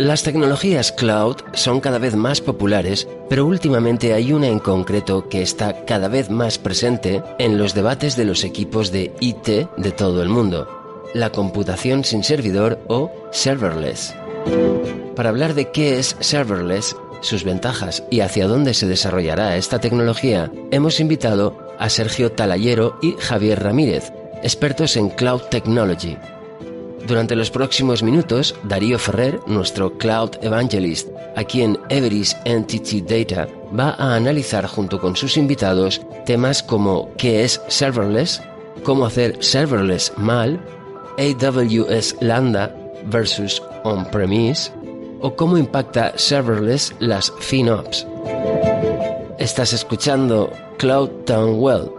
Las tecnologías cloud son cada vez más populares, pero últimamente hay una en concreto que está cada vez más presente en los debates de los equipos de IT de todo el mundo, la computación sin servidor o serverless. Para hablar de qué es serverless, sus ventajas y hacia dónde se desarrollará esta tecnología, hemos invitado a Sergio Talayero y Javier Ramírez, expertos en Cloud Technology. Durante los próximos minutos, Darío Ferrer, nuestro Cloud Evangelist, aquí en Everest Entity Data, va a analizar junto con sus invitados temas como qué es serverless, cómo hacer serverless mal, AWS Lambda versus on-premise, o cómo impacta serverless las FinOps. Estás escuchando Cloud Town Well,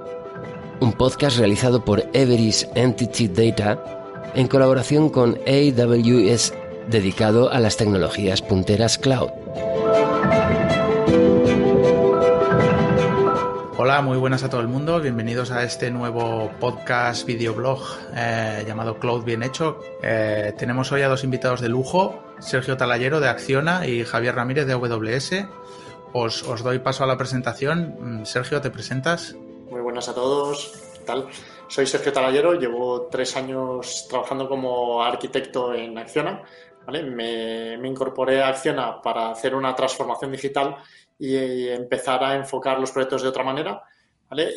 un podcast realizado por Everest Entity Data en colaboración con AWS, dedicado a las tecnologías punteras cloud. Hola, muy buenas a todo el mundo. Bienvenidos a este nuevo podcast videoblog eh, llamado Cloud Bien Hecho. Eh, tenemos hoy a dos invitados de lujo, Sergio Talayero de Acciona y Javier Ramírez de AWS. Os, os doy paso a la presentación. Mm, Sergio, ¿te presentas? Muy buenas a todos. ¿Qué tal? Soy Sergio Talayero, llevo tres años trabajando como arquitecto en Acciona. Me, incorporé a Acciona para hacer una transformación digital y empezar a enfocar los proyectos de otra manera.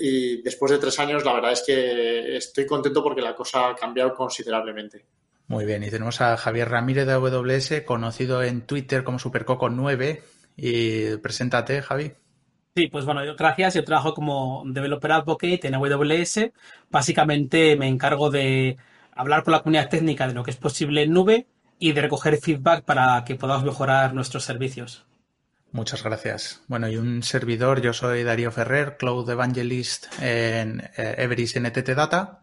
Y después de tres años, la verdad es que estoy contento porque la cosa ha cambiado considerablemente. Muy bien, y tenemos a Javier Ramírez de AWS, conocido en Twitter como Supercoco9. Y preséntate, Javi. Sí, pues bueno, gracias. Yo trabajo como Developer Advocate en AWS. Básicamente me encargo de hablar con la comunidad técnica de lo que es posible en nube y de recoger feedback para que podamos mejorar nuestros servicios. Muchas gracias. Bueno, y un servidor, yo soy Darío Ferrer, Cloud Evangelist en eh, Everest NTT Data.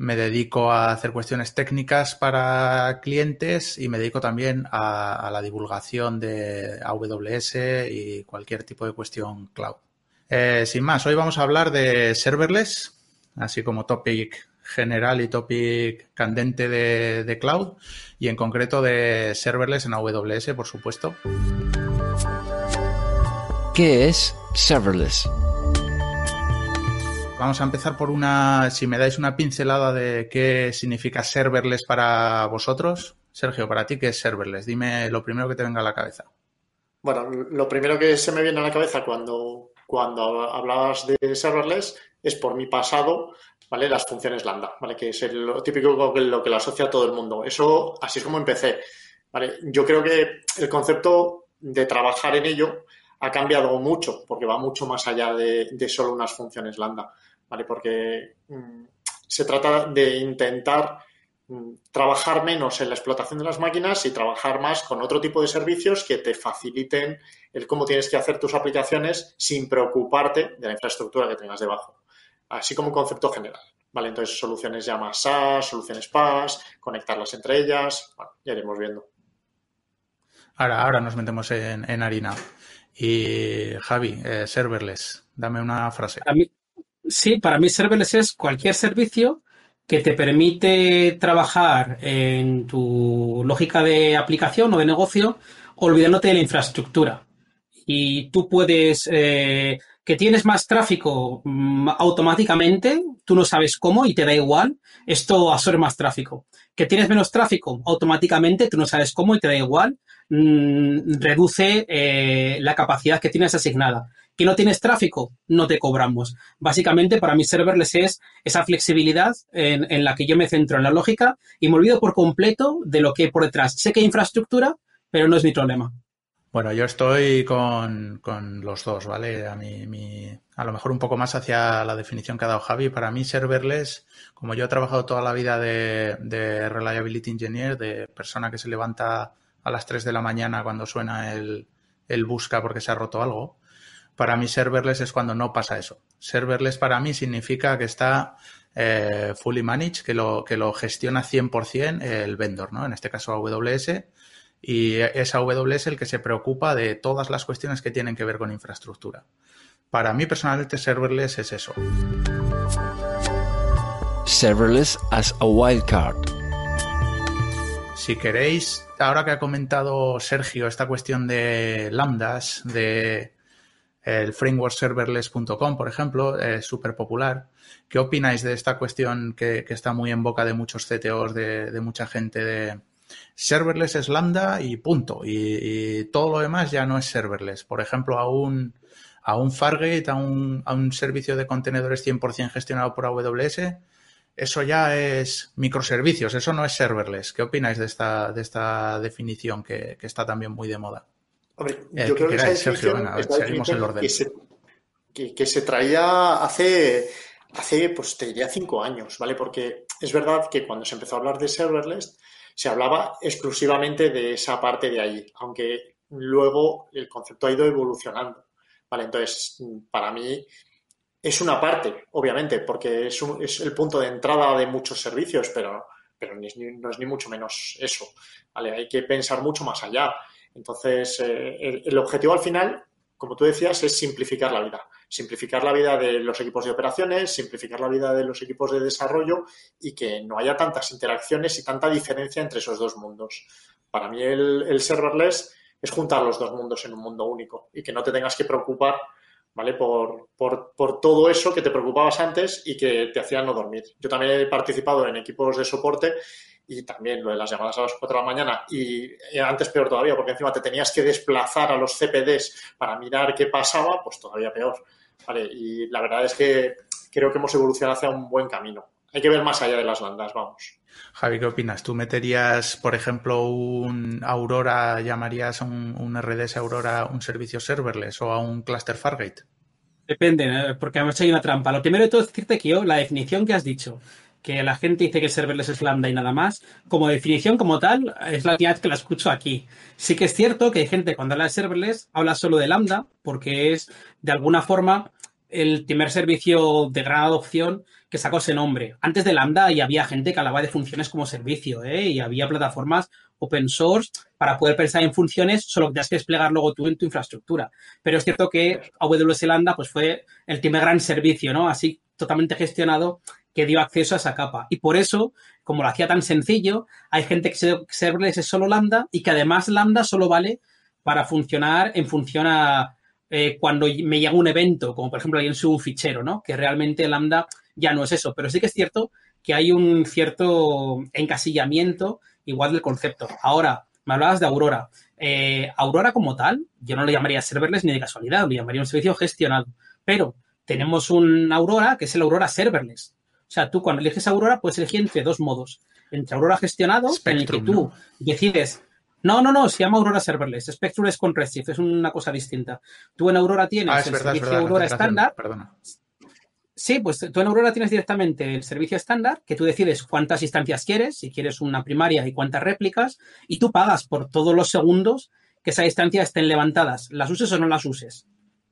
Me dedico a hacer cuestiones técnicas para clientes y me dedico también a, la divulgación de AWS y cualquier tipo de cuestión cloud. Eh, sin más, hoy vamos a hablar de serverless, así como topic general y topic candente de, de cloud y en concreto de serverless en AWS, por supuesto. ¿Qué es serverless? Vamos a empezar por una, si me dais una pincelada de qué significa serverless para vosotros. Sergio, para ti, ¿qué es serverless? Dime lo primero que te venga a la cabeza. Bueno, lo primero que se me viene a la cabeza cuando, cuando hablabas de serverless es por mi pasado, ¿vale? Las funciones lambda, ¿vale? Que es lo típico lo que lo asocia a todo el mundo. Eso, así es como empecé, ¿vale? Yo creo que el concepto de trabajar en ello ha cambiado mucho, porque va mucho más allá de solo unas funciones lambda. ¿Vale? Porque mm, se trata de intentar mm, trabajar menos en la explotación de las máquinas y trabajar más con otro tipo de servicios que te faciliten el cómo tienes que hacer tus aplicaciones sin preocuparte de la infraestructura que tengas debajo. Así como un concepto general. ¿Vale? Entonces, soluciones ya más SaaS, soluciones PaaS, conectarlas entre ellas, bueno, ya iremos viendo. Ahora, ahora nos metemos en, harina. Y Javi, eh, serverless, dame una frase. Sí, para mí serverless es cualquier servicio que te permite trabajar en tu lógica de aplicación o de negocio olvidándote de la infraestructura. Y tú puedes, eh, que tienes más tráfico mm, automáticamente, tú no sabes cómo y te da igual, esto absorbe más tráfico. Que tienes menos tráfico automáticamente, tú no sabes cómo y te da igual, mm, reduce eh, la capacidad que tienes asignada que no tienes tráfico, no te cobramos. Básicamente, para mí serverless es esa flexibilidad en, la que yo me centro en la lógica y me olvido por completo de lo que hay por detrás. Sé que hay infraestructura, pero no es mi problema. Bueno, yo estoy con, los dos, ¿vale? A, mí, a lo mejor un poco más hacia la definición que ha dado Javi. Para mí, serverless, como yo he trabajado toda la vida de, de Reliability Engineer, de persona que se levanta a las 3 de la mañana cuando suena el, el busca porque se ha roto algo, para mí serverless es cuando no pasa eso. Serverless para mí significa que está eh, fully managed, que lo, que lo gestiona 100% el vendor, ¿no? En este caso AWS. Y es AWS el que se preocupa de todas las cuestiones que tienen que ver con infraestructura. Para mí personalmente serverless es eso. Serverless as a wildcard. Si queréis, ahora que ha comentado Sergio esta cuestión de lambdas, de el framework serverless.com, por ejemplo, es súper popular. ¿Qué opináis de esta cuestión que, está muy en boca de muchos CTOs, de, mucha gente de serverless es lambda y punto? Y, todo lo demás ya no es serverless. Por ejemplo, a un, a un Fargate, a un, a un servicio de contenedores 100% gestionado por AWS, eso ya es microservicios, eso no es serverless. ¿Qué opináis de esta, de esta definición que, está también muy de moda? Hombre, yo creo que, esa definición, Que, se, que, se, traía hace, hace, pues te diría cinco años, ¿vale? Porque es verdad que cuando se empezó a hablar de serverless, se hablaba exclusivamente de esa parte de ahí, aunque luego el concepto ha ido evolucionando, ¿vale? Entonces, para mí, es una parte, obviamente, porque es, es el punto de entrada de muchos servicios, pero, pero no es ni mucho menos eso. ¿vale? Hay que pensar mucho más allá. Entonces, eh, el, objetivo al final, como tú decías, es simplificar la vida. Simplificar la vida de los equipos de operaciones, simplificar la vida de los equipos de desarrollo y que no haya tantas interacciones y tanta diferencia entre esos dos mundos. Para mí el, el serverless es juntar los dos mundos en un mundo único y que no te tengas que preocupar ¿vale? Por, por, todo eso que te preocupabas antes y que te hacían no dormir. Yo también he participado en equipos de soporte y también lo de las llamadas a las 4 de la mañana y, antes peor todavía porque encima te tenías que desplazar a los CPDs para mirar qué pasaba, pues todavía peor. ¿vale? Y la verdad es que creo que hemos evolucionado hacia un buen camino. Hay que ver más allá de las bandas, vamos. Javi, ¿qué opinas? ¿Tú meterías, por ejemplo, un Aurora, llamarías a un, RDS Aurora un servicio serverless o a un cluster Fargate? Depende, ¿eh? porque hemos hecho una trampa. Lo primero de todo es decirte que yo, la definición que has dicho, que la gente dice que serverless es lambda y nada más, como definición como tal, es la primera que la escucho aquí. Sí que es cierto que hay gente cuando habla de serverless habla solo de lambda, porque es de alguna forma el primer servicio de gran adopción que sacó ese nombre. Antes de Lambda y había gente que hablaba de funciones como servicio, ¿eh? y había plataformas open source para poder pensar en funciones, solo que tienes que desplegar luego tú en tu infraestructura. Pero es cierto que AWS Lambda pues, fue el primer gran servicio, ¿no? Así totalmente gestionado que dio acceso a esa capa. Y por eso, como lo hacía tan sencillo, hay gente que se serverless es solo Lambda y que además Lambda solo vale para funcionar en función a eh, cuando me llega un evento, como por ejemplo alguien sube un fichero, ¿no? Que realmente Lambda ya no es eso. Pero sí que es cierto que hay un cierto encasillamiento igual del concepto. Ahora, me hablabas de Aurora. Eh, Aurora como tal, yo no le llamaría serverless ni de casualidad, le llamaría un servicio gestionado. Pero tenemos un Aurora que es el Aurora serverless. O sea, tú cuando eliges Aurora puedes elegir entre dos modos. Entre Aurora gestionado, en el que tú decides no, no, no, se llama Aurora Serverless. Spectrum es con Redshift, es una cosa distinta. Tú en Aurora tienes ah, el servicio Aurora estándar. Perdona. Sí, pues tú en Aurora tienes directamente el servicio estándar, que tú decides cuántas instancias quieres, si quieres una primaria y cuántas réplicas, y tú pagas por todos los segundos que esa instancia estén levantadas, las uses o no las uses.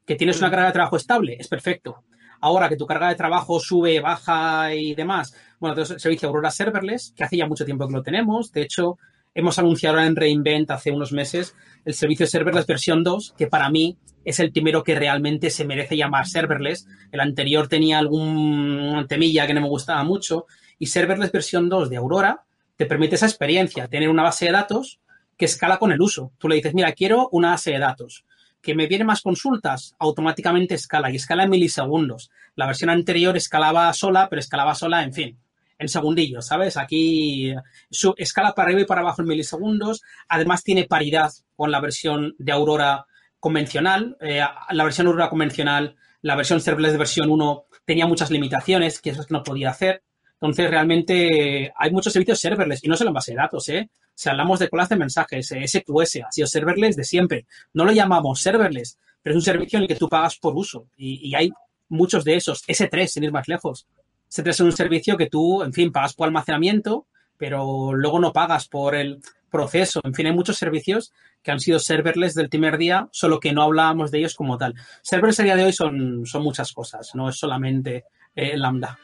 Que tienes una mm. carga de trabajo estable, es perfecto. Ahora que tu carga de trabajo sube, baja y demás, bueno, entonces el servicio Aurora Serverless, que hace ya mucho tiempo que lo tenemos, de hecho, hemos anunciado en Reinvent hace unos meses el servicio Serverless versión 2, que para mí es el primero que realmente se merece llamar serverless. El anterior tenía algún temilla que no me gustaba mucho. Y serverless versión 2 de Aurora te permite esa experiencia, tener una base de datos que escala con el uso. Tú le dices, mira, quiero una base de datos. Que me vienen más consultas, automáticamente escala y escala en milisegundos. La versión anterior escalaba sola, pero escalaba sola, en fin, en segundillos, ¿sabes? Aquí su escala para arriba y para abajo en milisegundos. Además tiene paridad con la versión de Aurora convencional. Eh, la versión Aurora convencional, la versión serverless de versión 1 tenía muchas limitaciones, que eso es que no podía hacer. Entonces, realmente hay muchos servicios serverless y no solo en base de datos, ¿eh? Si hablamos de colas de mensajes, SQS ha sido serverless de siempre. No lo llamamos serverless, pero es un servicio en el que tú pagas por uso y, y hay muchos de esos. S3, sin ir más lejos. S3 es un servicio que tú, en fin, pagas por almacenamiento, pero luego no pagas por el proceso. En fin, hay muchos servicios que han sido serverless del primer día, solo que no hablábamos de ellos como tal. Serverless a día de hoy son, son muchas cosas, no es solamente eh, Lambda.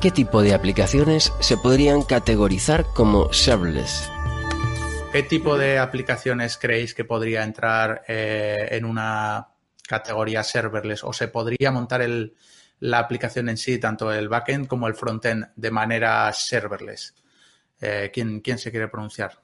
¿Qué tipo de aplicaciones se podrían categorizar como serverless? ¿Qué tipo de aplicaciones creéis que podría entrar eh, en una categoría serverless o se podría montar el, la aplicación en sí, tanto el backend como el frontend, de manera serverless? Eh, ¿quién, ¿Quién se quiere pronunciar?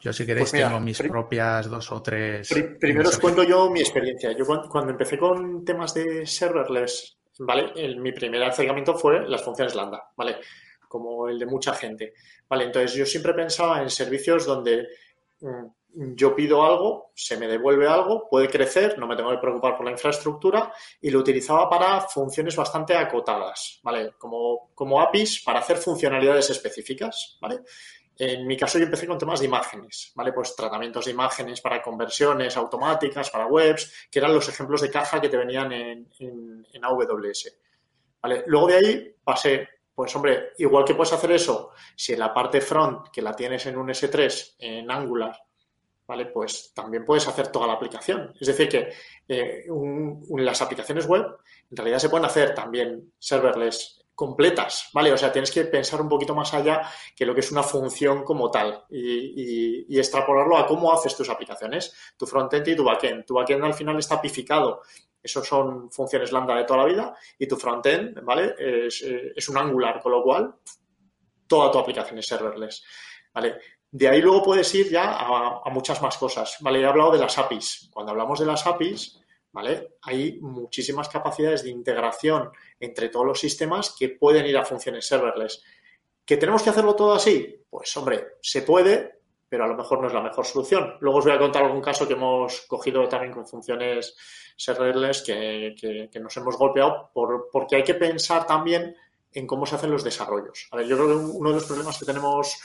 Yo, si queréis, pues tengo mis propias dos o tres. primero os cuento yo mi experiencia. Yo, cuando empecé con temas de serverless, ¿vale? mi primer acercamiento fue las funciones Lambda, ¿vale? Como el de mucha gente. Vale, entonces yo siempre pensaba en servicios donde mm, yo pido algo, se me devuelve algo, puede crecer, no me tengo que preocupar por la infraestructura y lo utilizaba para funciones bastante acotadas, ¿vale? Como, como APIs para hacer funcionalidades específicas, ¿vale? En mi caso yo empecé con temas de imágenes, ¿vale? Pues tratamientos de imágenes para conversiones automáticas, para webs, que eran los ejemplos de caja que te venían en, AWS. ¿Vale? Luego de ahí pasé, pues hombre, igual que puedes hacer eso, si en la parte front, que la tienes en un S3, en Angular, ¿vale? Pues también puedes hacer toda la aplicación. Es decir, que eh, las aplicaciones web en realidad se pueden hacer también serverless completas, ¿vale? O sea, tienes que pensar un poquito más allá que lo que es una función como tal y, extrapolarlo a cómo haces tus aplicaciones, tu frontend y tu backend. Tu backend al final está pificado. Esos son funciones lambda de toda la vida y tu frontend, ¿vale? Es, eh, un angular, con lo cual toda tu aplicación es serverless, ¿vale? De ahí luego puedes ir ya a muchas más cosas, ¿vale? He hablado de las APIs. Cuando hablamos de las APIs, ¿vale? Hay muchísimas capacidades de integración entre todos los sistemas que pueden ir a funciones serverless. ¿Que tenemos que hacerlo todo así? Pues hombre, se puede, pero a lo mejor no es la mejor solución. Luego os voy a contar algún caso que hemos cogido también con funciones serverless que, nos hemos golpeado por, porque hay que pensar también en cómo se hacen los desarrollos. A ver, yo creo que uno de los problemas que tenemos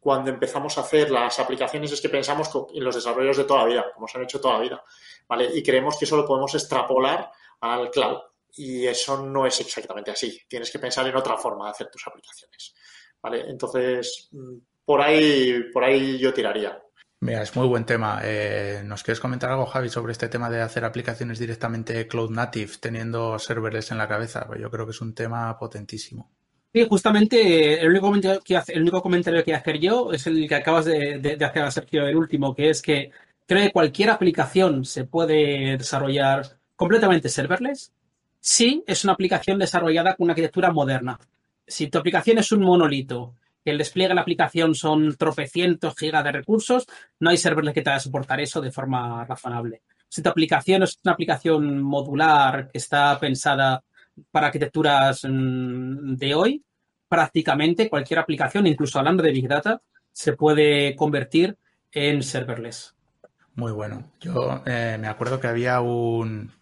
cuando empezamos a hacer las aplicaciones es que pensamos en los desarrollos de toda la vida, como se han hecho toda la vida, ¿vale? Y creemos que eso lo podemos extrapolar al cloud. Y eso no es exactamente así. Tienes que pensar en otra forma de hacer tus aplicaciones, ¿vale? Entonces, mm, por ahí, por ahí yo tiraría. Mira, es muy buen tema. Eh, ¿Nos quieres comentar algo, Javi, sobre este tema de hacer aplicaciones directamente cloud native, teniendo serverless en la cabeza? Pues yo creo que es un tema potentísimo. Sí, justamente el único, comentario que el único comentario que hacer yo es el que acabas de, de, hacer a Sergio, el último, que es que creo que cualquier aplicación se puede desarrollar completamente serverless si es una aplicación desarrollada con una arquitectura moderna. Si tu aplicación es un monolito, el despliegue de la aplicación son tropecientos gigas de recursos, no hay serverless que te a soportar eso de forma razonable. Si tu aplicación es una aplicación modular que está pensada para arquitecturas mm, de hoy, prácticamente cualquier aplicación, incluso hablando de Big Data, se puede convertir en serverless. Muy bueno. Yo eh, me acuerdo que había un,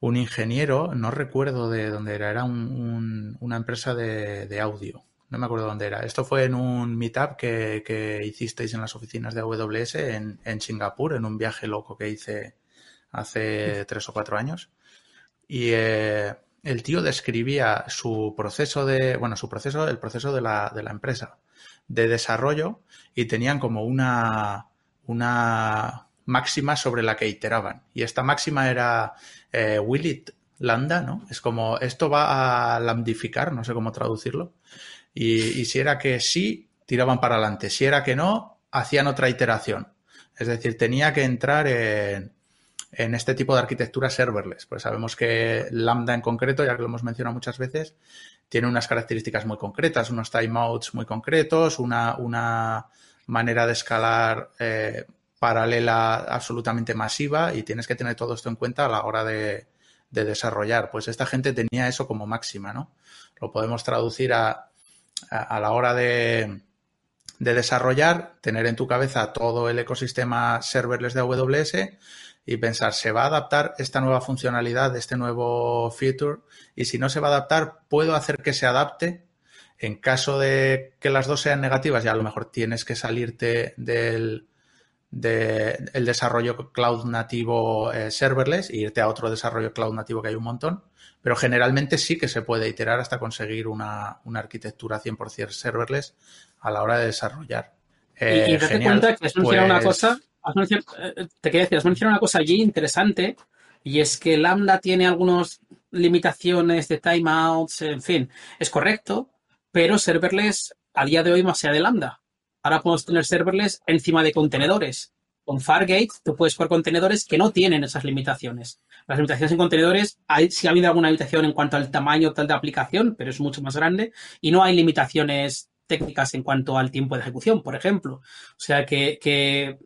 un ingeniero, no recuerdo de dónde era, era una empresa de, audio. No me acuerdo dónde era. Esto fue en un meetup que, hicisteis en las oficinas de AWS en, en Singapur, en un viaje loco que hice hace tres o cuatro años. Y eh, el tío describía su proceso de, bueno, su proceso, el proceso de la, de la empresa de desarrollo y tenían como una, una máxima sobre la que iteraban. Y esta máxima era eh, will it lambda, ¿no? Es como, esto va a lambdificar, no sé cómo traducirlo. Y, y si era que sí, tiraban para adelante. Si era que no, hacían otra iteración. Es decir, tenía que entrar en, en este tipo de arquitectura serverless. Pues sabemos que Lambda en concreto, ya que lo hemos mencionado muchas veces, tiene unas características muy concretas, unos timeouts muy concretos, una, una manera de escalar eh, paralela absolutamente masiva y tienes que tener todo esto en cuenta a la hora de, desarrollar. Pues esta gente tenía eso como máxima, ¿no? Lo podemos traducir a, a, la hora de, de desarrollar, tener en tu cabeza todo el ecosistema serverless de AWS y pensar, ¿se va a adaptar esta nueva funcionalidad, este nuevo feature? Y si no se va a adaptar, ¿puedo hacer que se adapte? En caso de que las dos sean negativas, ya a lo mejor tienes que salirte del de el desarrollo cloud nativo eh, serverless e irte a otro desarrollo cloud nativo que hay un montón, pero generalmente sí que se puede iterar hasta conseguir una, una arquitectura 100% serverless a la hora de desarrollar. y, y eh, cuenta que una pues cosa te quería decir, has mencionado una cosa allí interesante y es que Lambda tiene algunas limitaciones de timeouts, en fin, es correcto, pero serverless a día de hoy más allá de Lambda. Ahora podemos tener serverless encima de contenedores. Con Fargate tú puedes poner contenedores que no tienen esas limitaciones. Las limitaciones en contenedores, hay, sí ha habido alguna limitación en cuanto al tamaño tal de aplicación, pero es mucho más grande y no hay limitaciones técnicas en cuanto al tiempo de ejecución, por ejemplo. O sea que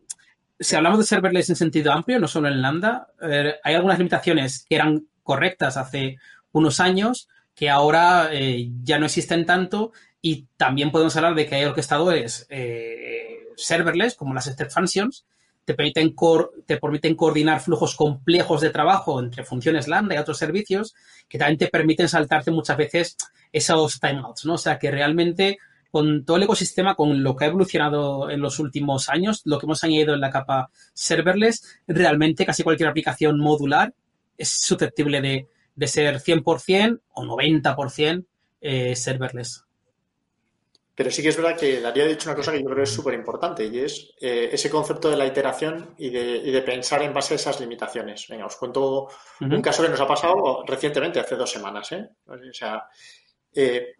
si hablamos de serverless en sentido amplio, no solo en Lambda, eh, hay algunas limitaciones que eran correctas hace unos años que ahora eh, ya no existen tanto y también podemos hablar de que hay orquestadores eh, serverless, como las step functions, te permiten, te permiten coordinar flujos complejos de trabajo entre funciones Lambda y otros servicios que también te permiten saltarte muchas veces esos timeouts, ¿no? O sea, que realmente con todo el ecosistema, con lo que ha evolucionado en los últimos años, lo que hemos añadido en la capa serverless, realmente casi cualquier aplicación modular es susceptible de, de ser 100% o 90% eh, serverless. Pero sí que es verdad que Darío ha dicho una cosa que yo creo que es súper importante y es eh, ese concepto de la iteración y de, pensar en base a esas limitaciones. Venga, os cuento un caso que nos ha pasado recientemente, hace dos semanas. ¿eh? O sea, eh,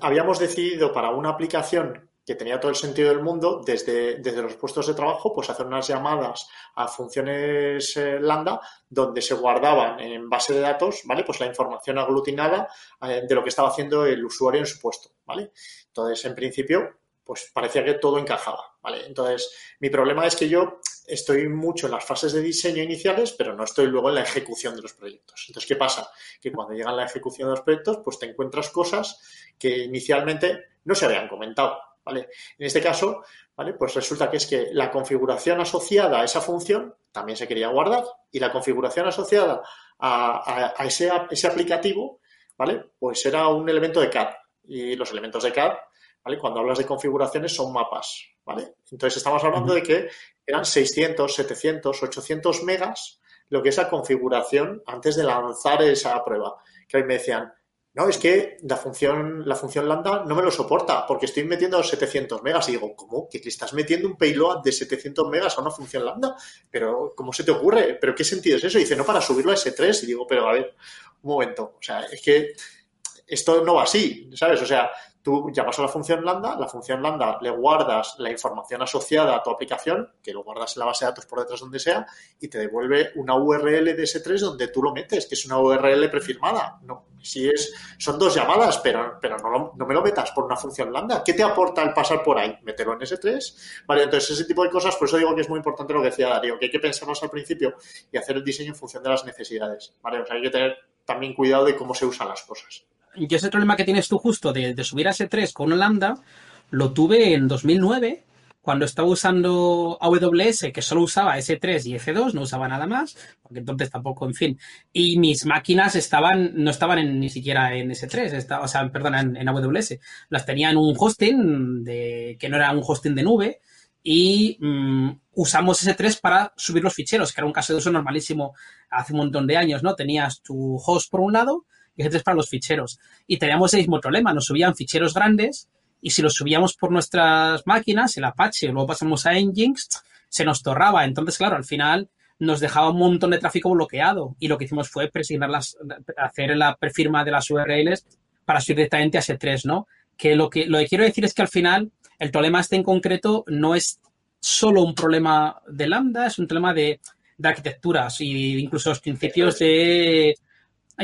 habíamos decidido para una aplicación que tenía todo el sentido del mundo, desde, desde los puestos de trabajo, pues hacer unas llamadas a funciones eh, lambda donde se guardaban en base de datos, ¿vale? Pues la información aglutinada eh, de lo que estaba haciendo el usuario en su puesto, ¿vale? Entonces, en principio, pues parecía que todo encajaba, ¿vale? Entonces, mi problema es que yo estoy mucho en las fases de diseño iniciales, pero no estoy luego en la ejecución de los proyectos. Entonces, ¿qué pasa? Que cuando llega la ejecución de los proyectos, pues te encuentras cosas que inicialmente no se habían comentado. En este caso, ¿vale? Pues resulta que es que la configuración asociada a esa función también se quería guardar y la configuración asociada a, ese, ese, aplicativo, ¿vale? Pues era un elemento de CAD y los elementos de CAD, ¿vale? Cuando hablas de configuraciones son mapas, ¿vale? Entonces estamos hablando de que eran 600, 700, 800 megas lo que es la configuración antes de lanzar esa prueba. Que hoy me decían, no, es que la función, la función lambda no me lo soporta porque estoy metiendo 700 megas. Y digo, ¿cómo? ¿Que le estás metiendo un payload de 700 megas a una función lambda? Pero, ¿cómo se te ocurre? ¿Pero qué sentido es eso? Y dice, no, para subirlo a S3. Y digo, pero a ver, un momento. O sea, es que esto no va así, ¿sabes? O sea, tú llamas a la función lambda, la función lambda le guardas la información asociada a tu aplicación, que lo guardas en la base de datos por detrás donde sea, y te devuelve una URL de S3 donde tú lo metes, que es una URL prefirmada. No, si es, son dos llamadas, pero, pero no, no me lo metas por una función lambda. ¿Qué te aporta el pasar por ahí? Mételo en S3. Vale, entonces ese tipo de cosas, por eso digo que es muy importante lo que decía Darío, que hay que pensarnos al principio y hacer el diseño en función de las necesidades. Vale, o sea, hay que tener también cuidado de cómo se usan las cosas yo ese problema que tienes tú justo de, subir a S3 con Lambda, lo tuve en 2009, cuando estaba usando AWS, que solo usaba S3 y F2, no usaba nada más, porque entonces tampoco, en fin. Y mis máquinas estaban, no estaban ni siquiera en S3, o sea, perdón, en, AWS. Las tenía en un hosting de, que no era un hosting de nube, y mm, usamos S3 para subir los ficheros, que era un caso de uso normalísimo hace un montón de años, ¿no? Tenías tu host por un lado y S3 para los ficheros. Y teníamos el mismo problema, nos subían ficheros grandes y si los subíamos por nuestras máquinas, el Apache, luego pasamos a Nginx, se nos torraba. Entonces, claro, al final nos dejaba un montón de tráfico bloqueado y lo que hicimos fue presignar las, hacer la prefirma de las URLs para subir directamente a S3, ¿no? Que lo que, lo que quiero decir es que al final el problema este en concreto no es solo un problema de Lambda, es un problema de, de arquitecturas e incluso los principios de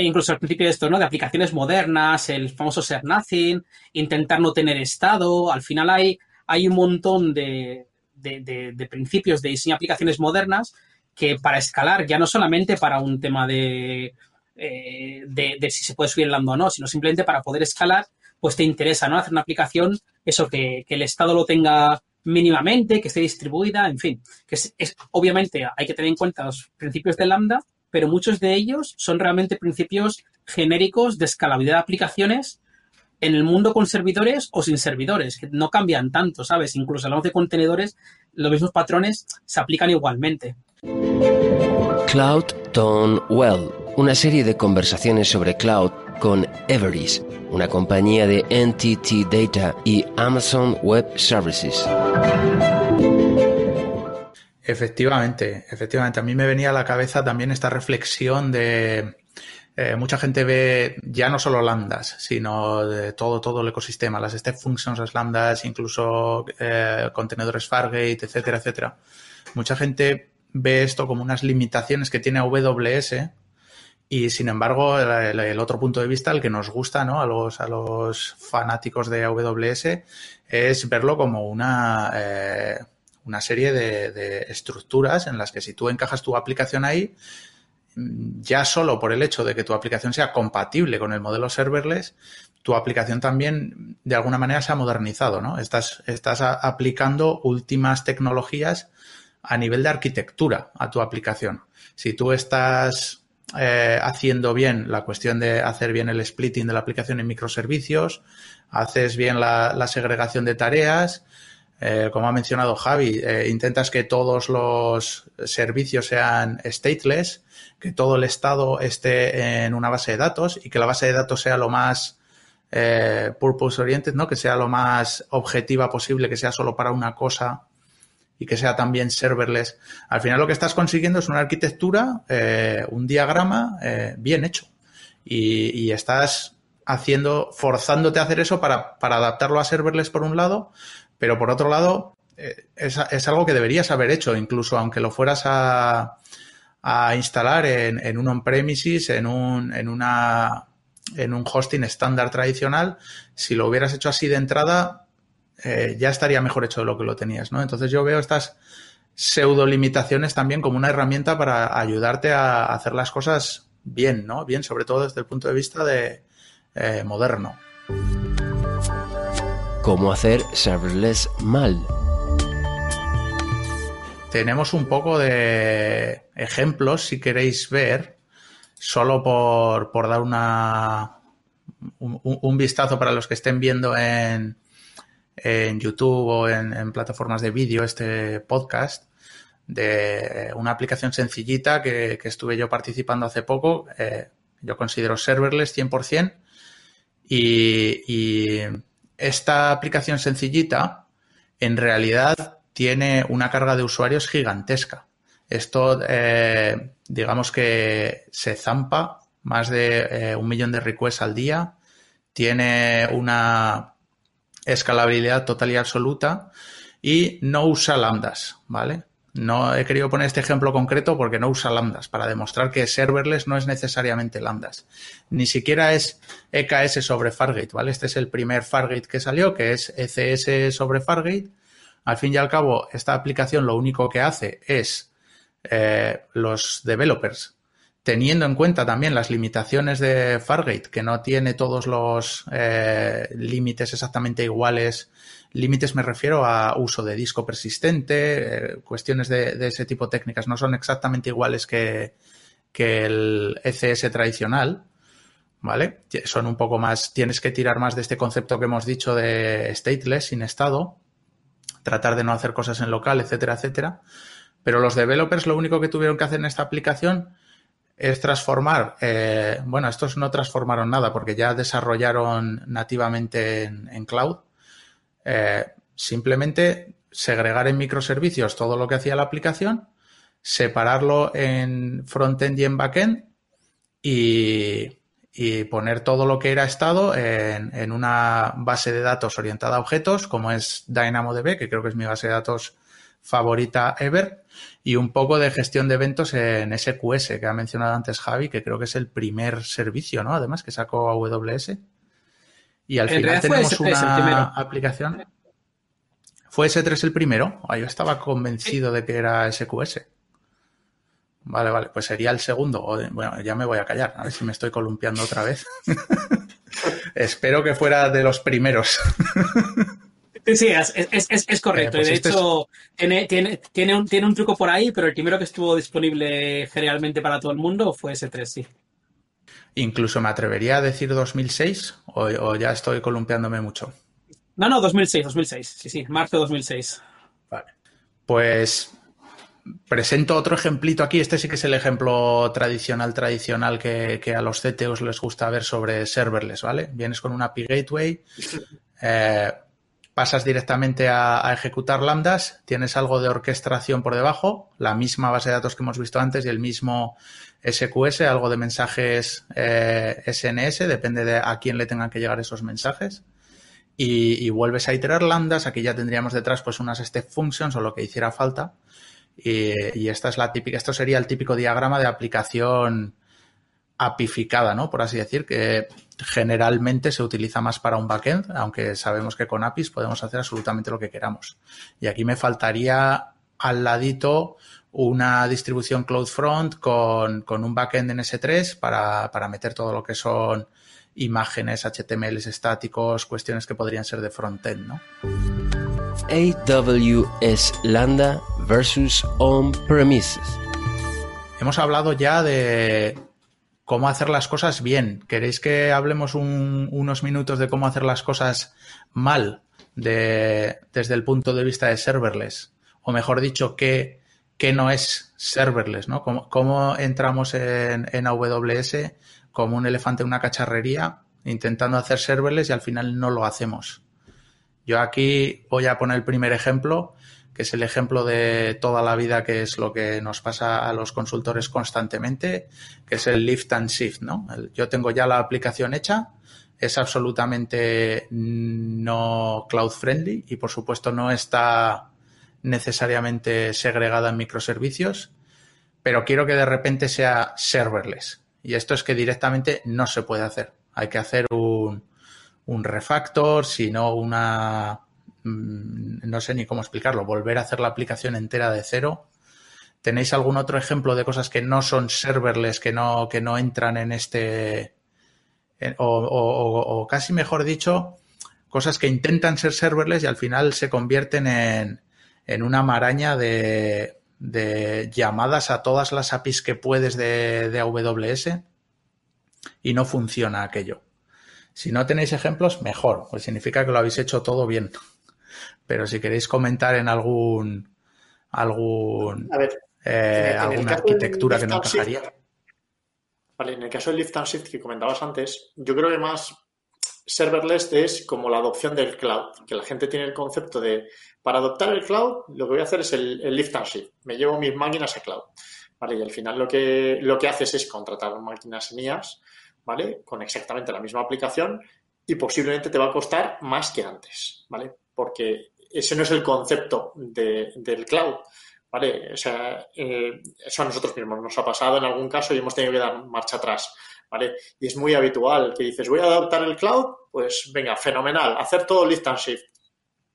incluso al principio de esto, ¿no? De aplicaciones modernas, el famoso ser nothing, intentar no tener estado. Al final hay, hay un montón de, principios de diseño de aplicaciones modernas que para escalar, ya no solamente para un tema de, eh, de, si se puede subir el lambda o no, sino simplemente para poder escalar, pues te interesa, ¿no? Hacer una aplicación, eso, que, el estado lo tenga mínimamente, que esté distribuida, en fin. Que es, obviamente hay que tener en cuenta los principios de lambda, pero muchos de ellos son realmente principios genéricos de escalabilidad de aplicaciones en el mundo con servidores o sin servidores, que no cambian tanto, ¿sabes? Incluso hablamos de contenedores, los mismos patrones se aplican igualmente. Cloud Tone Well, una serie de conversaciones sobre cloud con Everest, una compañía de NTT Data y Amazon Web Services. Efectivamente, efectivamente. A mí me venía a la cabeza también esta reflexión de eh, mucha gente ve ya no solo lambdas, sino de todo, todo el ecosistema, las step functions, las lambdas, incluso eh, contenedores Fargate, etcétera, etcétera. Mucha gente ve esto como unas limitaciones que tiene AWS Y sin embargo, el, otro punto de vista, el que nos gusta ¿no? a, los, a los fanáticos de AWS, es verlo como una, eh, una serie de, estructuras en las que si tú encajas tu aplicación ahí, ya solo por el hecho de que tu aplicación sea compatible con el modelo serverless, tu aplicación también de alguna manera se ha modernizado, ¿no? Estás, estás aplicando últimas tecnologías a nivel de arquitectura a tu aplicación. Si tú estás eh, haciendo bien la cuestión de hacer bien el splitting de la aplicación en microservicios, haces bien la, segregación de tareas, eh, como ha mencionado Javi, eh, intentas que todos los servicios sean stateless, que todo el estado esté en una base de datos y que la base de datos sea lo más eh, purpose oriented, ¿no? Que sea lo más objetiva posible, que sea solo para una cosa y que sea también serverless. Al final lo que estás consiguiendo es una arquitectura, eh, un diagrama bien hecho. Y, estás haciendo, forzándote a hacer eso para, adaptarlo a serverless por un lado, pero por otro lado es, algo que deberías haber hecho, incluso aunque lo fueras a, a instalar en, en un on-premises, en, un, en una en un hosting estándar tradicional, si lo hubieras hecho así de entrada, eh, ya estaría mejor hecho de lo que lo tenías, ¿no? Entonces yo veo estas pseudo limitaciones también como una herramienta para ayudarte a hacer las cosas bien, ¿no? Bien, sobre todo desde el punto de vista de eh, moderno. ¿Cómo hacer serverless mal? Tenemos un poco de ejemplos, si queréis ver, solo por, dar una, un, vistazo para los que estén viendo en, en YouTube o en, plataformas de vídeo este podcast de una aplicación sencillita que, estuve yo participando hace poco. Eh, yo considero serverless 100%. Y, y esta aplicación sencillita en realidad tiene una carga de usuarios gigantesca. Esto, eh, digamos que se zampa más de eh, un millón de requests al día, tiene una escalabilidad total y absoluta y no usa lambdas, ¿vale? No he querido poner este ejemplo concreto porque no usa lambdas, para demostrar que serverless no es necesariamente lambdas. Ni siquiera es EKS sobre Fargate, ¿vale? Este es el primer Fargate que salió, que es ECS sobre Fargate. Al fin y al cabo, esta aplicación lo único que hace es eh, los developers, teniendo en cuenta también las limitaciones de Fargate, que no tiene todos los eh, límites exactamente iguales. Límites me refiero a uso de disco persistente, eh, cuestiones de, ese tipo técnicas no son exactamente iguales que, que el ECS tradicional. ¿Vale? Son un poco más, tienes que tirar más de este concepto que hemos dicho de stateless, sin estado, tratar de no hacer cosas en local, etcétera, etcétera. Pero los developers lo único que tuvieron que hacer en esta aplicación es transformar, eh, bueno, estos no transformaron nada porque ya desarrollaron nativamente en, cloud. Eh, simplemente segregar en microservicios todo lo que hacía la aplicación, separarlo en frontend y en backend y, y poner todo lo que era estado en, en, una base de datos orientada a objetos, como es DynamoDB, que creo que es mi base de datos favorita ever y un poco de gestión de eventos en SQS que ha mencionado antes Javi, que creo que es el primer servicio, ¿no? Además que sacó AWS. Y al final tenemos una aplicación. ¿Fue S3 el primero? yo estaba convencido de que era SQS. Vale, vale, pues sería el segundo. Bueno, ya me voy a callar, a ver si me estoy columpiando otra vez. Espero que fuera de los primeros. Sí, es, correcto. Eh, pues de hecho, tiene, tiene, tiene, un, tiene un truco por ahí, pero el primero que estuvo disponible generalmente para todo el mundo fue S3, sí. Incluso me atrevería a decir 2006 o, ya estoy columpiándome mucho. No, no, 2006, 2006. Sí, sí, marzo de 2006. Vale. Pues presento otro ejemplito aquí. Este sí que es el ejemplo tradicional, tradicional que, que, a los CTOs les gusta ver sobre serverless, ¿vale? Vienes con una API Gateway, eh, pasas directamente a, ejecutar lambdas, tienes algo de orquestación por debajo, la misma base de datos que hemos visto antes y el mismo SQS, algo de mensajes SNS, eh, depende de a quién le tengan que llegar esos mensajes. Y, vuelves a iterar lambdas, aquí ya tendríamos detrás pues unas step functions o lo que hiciera falta. Y, esta es la típica, esto sería el típico diagrama de aplicación apificada, ¿no? Por así decir, que generalmente se utiliza más para un backend, aunque sabemos que con APIs podemos hacer absolutamente lo que queramos. Y aquí me faltaría al ladito una distribución CloudFront con, con un backend en S3 para, para meter todo lo que son imágenes, HTMLs estáticos, cuestiones que podrían ser de frontend, ¿no? AWS Lambda versus on-premises. Hemos hablado ya de cómo hacer las cosas bien. ¿Queréis que hablemos un, unos minutos de cómo hacer las cosas mal de, desde el punto de vista de serverless? O mejor dicho, ¿qué, qué no es serverless? ¿no? ¿Cómo, cómo entramos en, en AWS como un elefante en una cacharrería intentando hacer serverless y al final no lo hacemos? Yo aquí voy a poner el primer ejemplo, que es el ejemplo de toda la vida, que es lo que nos pasa a los consultores constantemente, que es el lift and shift, ¿no? yo tengo ya la aplicación hecha, es absolutamente no cloud friendly y por supuesto no está necesariamente segregada en microservicios, pero quiero que de repente sea serverless. Y esto es que directamente no se puede hacer. Hay que hacer un, un refactor, sino una, mm, no sé ni cómo explicarlo, volver a hacer la aplicación entera de cero. ¿Tenéis algún otro ejemplo de cosas que no son serverless, que no, que no entran en este, o, o, o, casi mejor dicho, cosas que intentan ser serverless y al final se convierten en, en una maraña de, de, llamadas a todas las APIs que puedes de, de AWS y no funciona aquello. Si no tenéis ejemplos, mejor, pues significa que lo habéis hecho todo bien. Pero si queréis comentar en algún algún A ver, eh, en alguna arquitectura que no shift, encajaría. Vale, en el caso del lift and shift que comentabas antes, yo creo que más serverless es como la adopción del cloud, que la gente tiene el concepto de, para adoptar el cloud, lo que voy a hacer es el, lift and shift, me llevo mis máquinas a cloud, ¿vale? Y al final lo que, lo que haces es contratar máquinas mías, ¿vale? Con exactamente la misma aplicación y posiblemente te va a costar más que antes, ¿vale? Porque ese no es el concepto de- del cloud, ¿vale? O sea, eh, eso a nosotros mismos nos ha pasado en algún caso y hemos tenido que dar marcha atrás, ¿vale? Y es muy habitual que dices, voy a adoptar el cloud, pues venga, fenomenal, hacer todo lift and shift.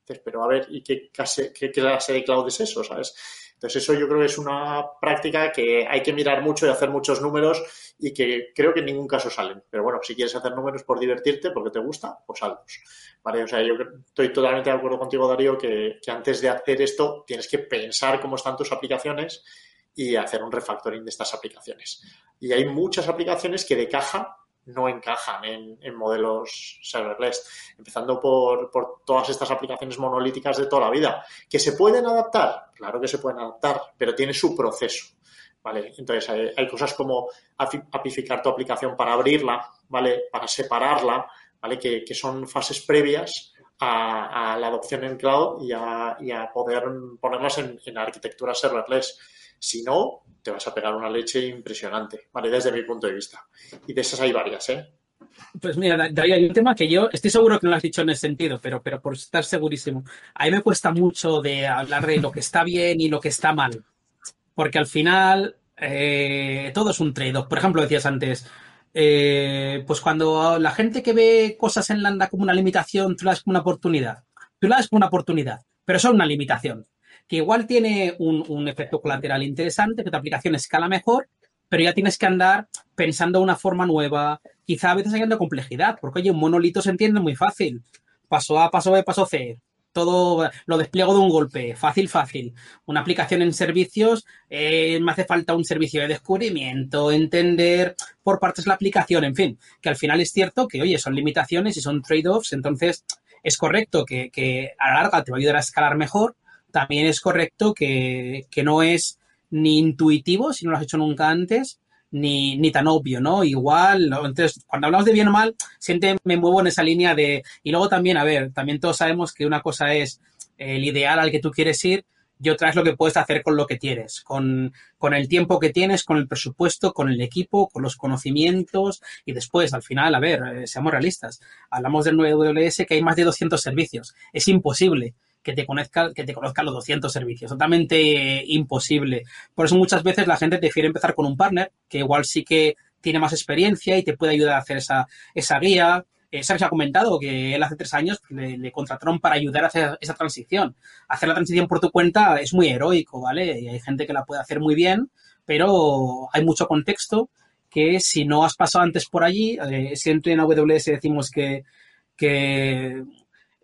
Pero a ver, ¿y qué clase, de cloud es eso, sabes? Entonces eso yo creo que es una práctica que hay que mirar mucho y hacer muchos números y que creo que en ningún caso salen. Pero bueno, si quieres hacer números por divertirte, porque te gusta, pues hazlos. ¿Vale? O sea, yo estoy totalmente de acuerdo contigo, Darío, que, que antes de hacer esto tienes que pensar cómo están tus aplicaciones y hacer un refactoring de estas aplicaciones. Y hay muchas aplicaciones que de caja no encajan en, modelos serverless, empezando por, por todas estas aplicaciones monolíticas de toda la vida. ¿Que se pueden adaptar? Claro que se pueden adaptar, pero tiene su proceso. ¿Vale? Entonces hay, cosas como apificar tu aplicación para abrirla, ¿vale? Para separarla, ¿vale? Que, que son fases previas a, la adopción en cloud y a, poder ponerlas en, en arquitectura serverless. Si no, te vas a pegar una leche impresionante, ¿vale? Desde mi punto de vista. Y de esas hay varias, ¿eh? Pues mira, Da- Darío, hay un tema que yo estoy seguro que no lo has dicho en ese sentido, pero, pero por estar segurísimo. A mí me cuesta mucho de hablar de lo que está bien y lo que está mal. Porque al final eh, todo es un trade-off. Por ejemplo, decías antes, eh, pues cuando la gente que ve cosas en Lambda como una limitación, tú la ves como una oportunidad. Tú la ves como una oportunidad, pero es una limitación. Que igual tiene un, un efecto colateral interesante, que tu aplicación escala mejor, pero ya tienes que andar pensando una forma nueva. Quizá a veces hay complejidad, porque oye, un monolito se entiende muy fácil. Paso A, paso B, paso C. Todo lo despliego de un golpe, fácil, fácil. Una aplicación en servicios, eh, me hace falta un servicio de descubrimiento, entender por partes la aplicación, en fin, que al final es cierto que, oye, son limitaciones y son trade-offs, entonces es correcto que, que a la larga te va a ayudar a escalar mejor, también es correcto que, que no es ni intuitivo, si no lo has hecho nunca antes, ni, ni tan obvio, ¿no? Igual, entonces, cuando hablamos de bien o mal, siempre me muevo en esa línea de... Y luego también, a ver, también todos sabemos que una cosa es el ideal al que tú quieres ir y otra es lo que puedes hacer con lo que tienes, con, con el tiempo que tienes, con el presupuesto, con el equipo, con los conocimientos y después, al final, a ver, eh, seamos realistas, hablamos del 9WS que hay más de 200 servicios, es imposible que te conozca, que te conozca los 200 servicios. Totalmente eh, imposible. Por eso muchas veces la gente prefiere empezar con un partner, que igual sí que tiene más experiencia y te puede ayudar a hacer esa, esa guía. Eh, ha comentado que él hace tres años le, contrataron para ayudar a hacer esa transición. Hacer la transición por tu cuenta es muy heroico, ¿vale? Y hay gente que la puede hacer muy bien, pero hay mucho contexto que si no has pasado antes por allí, eh, siempre en AWS decimos que, que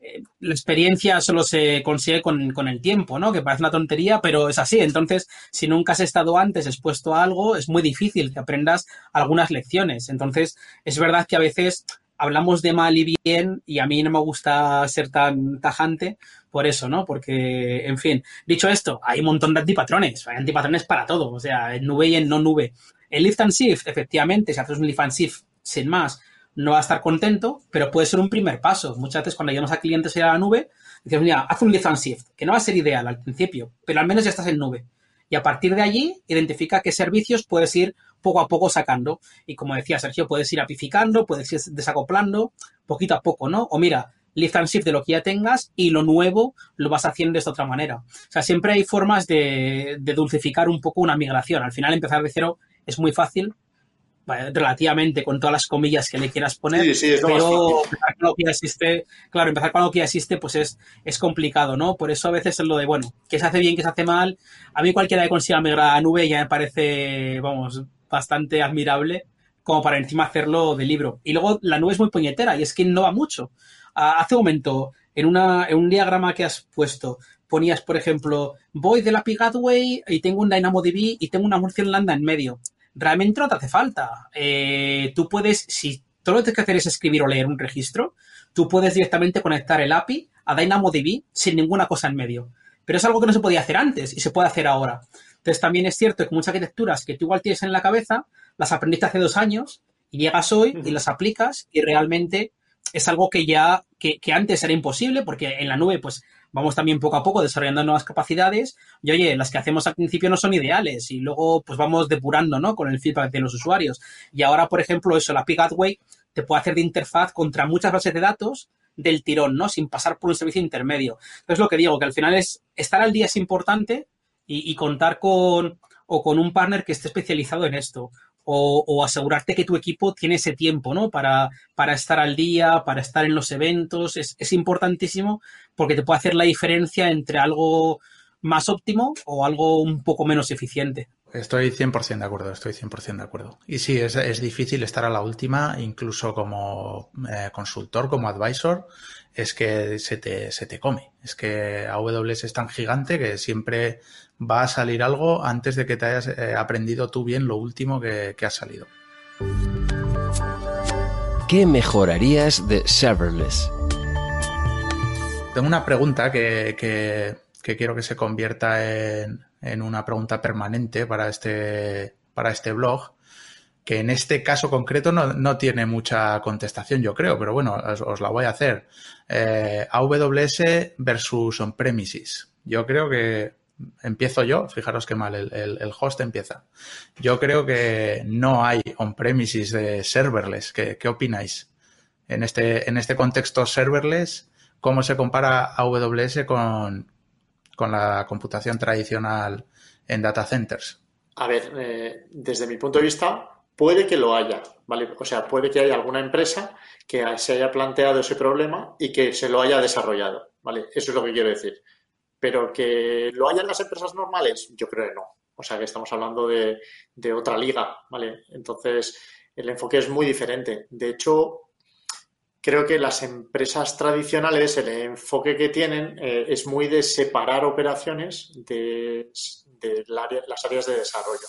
eh, la experiencia solo se consigue con, el tiempo, ¿no? Que parece una tontería, pero es así. Entonces, si nunca has estado antes expuesto a algo, es muy difícil que aprendas algunas lecciones. Entonces, es verdad que a veces hablamos de mal y bien y a mí no me gusta ser tan tajante por eso, ¿no? Porque, en fin, dicho esto, hay un montón de antipatrones. Hay antipatrones para todo, o sea, en nube y en no nube. El lift and shift, efectivamente, si haces un lift and shift sin más, no va a estar contento, pero puede ser un primer paso. Muchas veces cuando llegamos a clientes a la nube, decimos, mira, haz un lift and shift, que no va a ser ideal al principio, pero al menos ya estás en nube. Y a partir de allí, identifica qué servicios puedes ir poco a poco sacando. Y como decía Sergio, puedes ir apificando, puedes ir desacoplando, poquito a poco, ¿no? O mira, lift and shift de lo que ya tengas y lo nuevo lo vas haciendo de esta otra manera. O sea, siempre hay formas de, de dulcificar un poco una migración. Al final empezar de cero es muy fácil, relativamente con todas las comillas que le quieras poner, pero empezar con lo que ya existe, claro, empezar con lo que ya existe, pues es, es complicado, ¿no? Por eso a veces es lo de, bueno, que se hace bien, que se hace mal. A mí cualquiera que consiga migrar a nube ya me parece, vamos, bastante admirable como para encima hacerlo de libro. Y luego la nube es muy puñetera y es que innova mucho. Hace un momento, en, una, en un diagrama que has puesto, ponías, por ejemplo, voy de la API Gateway y tengo un DynamoDB y tengo una función lambda en medio realmente no te hace falta. Eh, tú puedes, si todo lo que tienes que hacer es escribir o leer un registro, tú puedes directamente conectar el API a DynamoDB sin ninguna cosa en medio. Pero es algo que no se podía hacer antes y se puede hacer ahora. Entonces también es cierto que muchas arquitecturas que tú igual tienes en la cabeza, las aprendiste hace dos años y llegas hoy y las aplicas y realmente es algo que ya, que, que, antes era imposible porque en la nube pues vamos también poco a poco desarrollando nuevas capacidades y oye, las que hacemos al principio no son ideales y luego pues vamos depurando, ¿no? Con el feedback de los usuarios. Y ahora, por ejemplo, eso, la API Gateway te puede hacer de interfaz contra muchas bases de datos del tirón, ¿no? Sin pasar por un servicio intermedio. Entonces, lo que digo, que al final es estar al día es importante y, y contar con o con un partner que esté especializado en esto o, asegurarte que tu equipo tiene ese tiempo, ¿no? Para, para estar al día, para estar en los eventos. Es, es importantísimo porque te puede hacer la diferencia entre algo más óptimo o algo un poco menos eficiente. Estoy 100% de acuerdo, estoy 100% de acuerdo. Y sí, es, es, difícil estar a la última, incluso como eh, consultor, como advisor, es que se te, se te come. Es que AWS es tan gigante que siempre va a salir algo antes de que te hayas eh, aprendido tú bien lo último que, que ha salido. ¿Qué mejorarías de serverless? Tengo una pregunta que, que, que quiero que se convierta en, en, una pregunta permanente para este, para este blog, que en este caso concreto no, no tiene mucha contestación, yo creo, pero bueno, os, la voy a hacer. Eh, AWS versus on-premises. Yo creo que empiezo yo, fijaros qué mal, el, el, host empieza. Yo creo que no hay on-premises de serverless. ¿Qué, ¿Qué, opináis? En este, en este contexto serverless, ¿cómo se compara AWS con, con la computación tradicional en data centers? A ver, eh, desde mi punto de vista, puede que lo haya, ¿vale? O sea, puede que haya alguna empresa que se haya planteado ese problema y que se lo haya desarrollado, ¿vale? Eso es lo que quiero decir. Pero que lo hayan las empresas normales, yo creo que no. O sea, que estamos hablando de, otra liga, ¿vale? Entonces, el enfoque es muy diferente. De hecho, creo que las empresas tradicionales, el enfoque que tienen eh, es muy de separar operaciones de, las áreas de desarrollo.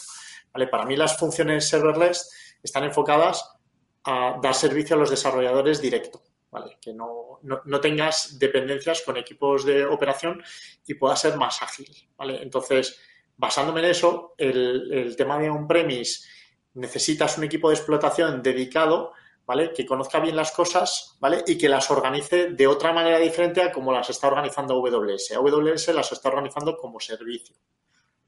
¿Vale? Para mí las funciones serverless están enfocadas a dar servicio a los desarrolladores directo. ¿vale? Que no, no, tengas dependencias con equipos de operación y pueda ser más ágil, ¿vale? Entonces, basándome en eso, el, el tema de on-premise, necesitas un equipo de explotación dedicado, ¿vale? Que conozca bien las cosas, ¿vale? Y que las organice de otra manera diferente a como las está organizando AWS. AWS las está organizando como servicio,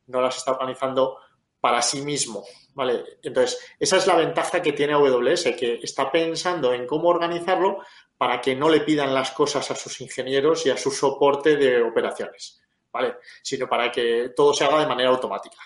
no las está organizando para sí mismo, ¿vale? Entonces, esa es la ventaja que tiene AWS, que está pensando en cómo organizarlo para que no le pidan las cosas a sus ingenieros y a su soporte de operaciones, ¿vale? Sino para que todo se haga de manera automática,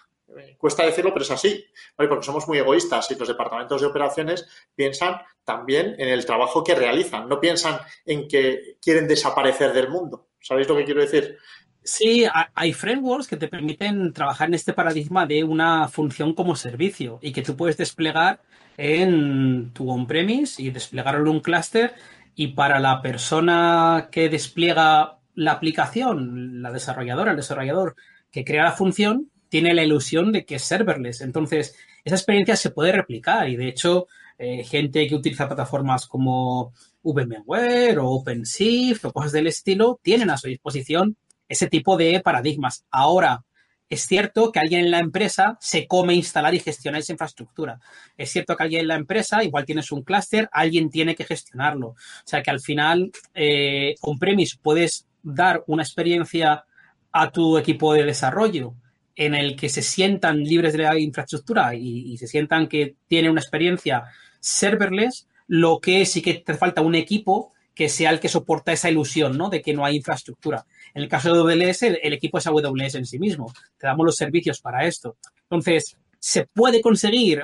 cuesta decirlo, pero es así, porque somos muy egoístas y los departamentos de operaciones piensan también en el trabajo que realizan, no piensan en que quieren desaparecer del mundo. ¿Sabéis lo que quiero decir? Sí, hay frameworks que te permiten trabajar en este paradigma de una función como servicio y que tú puedes desplegar en tu on-premise y desplegarlo en un clúster y para la persona que despliega la aplicación, la desarrolladora, el desarrollador que crea la función, tiene la ilusión de que es serverless. Entonces, esa experiencia se puede replicar y de hecho, eh, gente que utiliza plataformas como VMware o OpenShift o cosas del estilo tienen a su disposición ese tipo de paradigmas. Ahora, es cierto que alguien en la empresa se come instalar y gestionar esa infraestructura. Es cierto que alguien en la empresa, igual tienes un clúster, alguien tiene que gestionarlo. O sea que al final, eh, on-premise puedes dar una experiencia a tu equipo de desarrollo en el que se sientan libres de la infraestructura y, y se sientan que tienen una experiencia serverless, lo que sí que te falta un equipo que sea el que soporta esa ilusión, ¿no? De que no hay infraestructura. En el caso de AWS, el, equipo es AWS en sí mismo. Te damos los servicios para esto. Entonces, se puede conseguir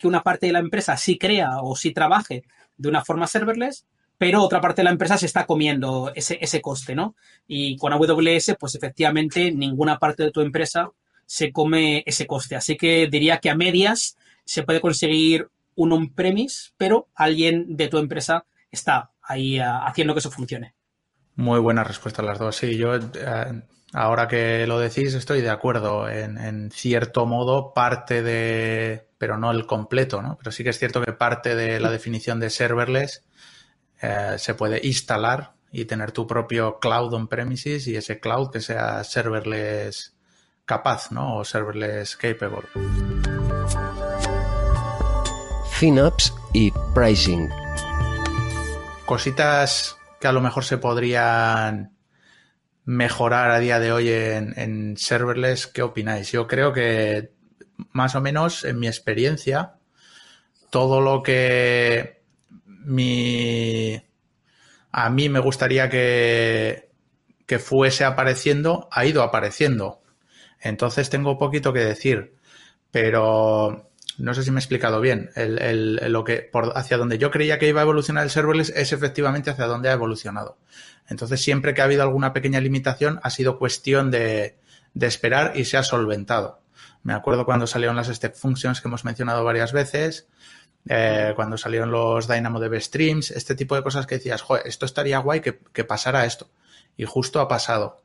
que una parte de la empresa sí crea o sí trabaje de una forma serverless, pero otra parte de la empresa se está comiendo ese, ese coste, ¿no? Y con AWS, pues efectivamente, ninguna parte de tu empresa se come ese coste. Así que diría que a medias se puede conseguir un on-premise, pero alguien de tu empresa está ahí haciendo que eso funcione. Muy buena respuesta las dos. Sí, yo eh, ahora que lo decís estoy de acuerdo en, cierto modo parte de, pero no el completo, ¿no? Pero sí que es cierto que parte de la definición de serverless eh, se puede instalar y tener tu propio cloud on-premises y ese cloud que sea serverless capaz, ¿no? O serverless capable. FinOps y pricing cositas que a lo mejor se podrían mejorar a día de hoy en, serverless, ¿qué opináis? Yo creo que más o menos en mi experiencia, todo lo que mi, a mí me gustaría que, que fuese apareciendo, ha ido apareciendo. Entonces tengo poquito que decir, pero no sé si me he explicado bien. Lo que, hacia donde yo creía que iba a evolucionar el serverless es efectivamente hacia donde ha evolucionado. Entonces, siempre que ha habido alguna pequeña limitación, ha sido cuestión de, esperar y se ha solventado. Me acuerdo cuando salieron las step functions que hemos mencionado varias veces, eh, cuando salieron los DynamoDB streams, este tipo de cosas que decías, joder, esto estaría guay que, que pasara esto. Y justo ha pasado.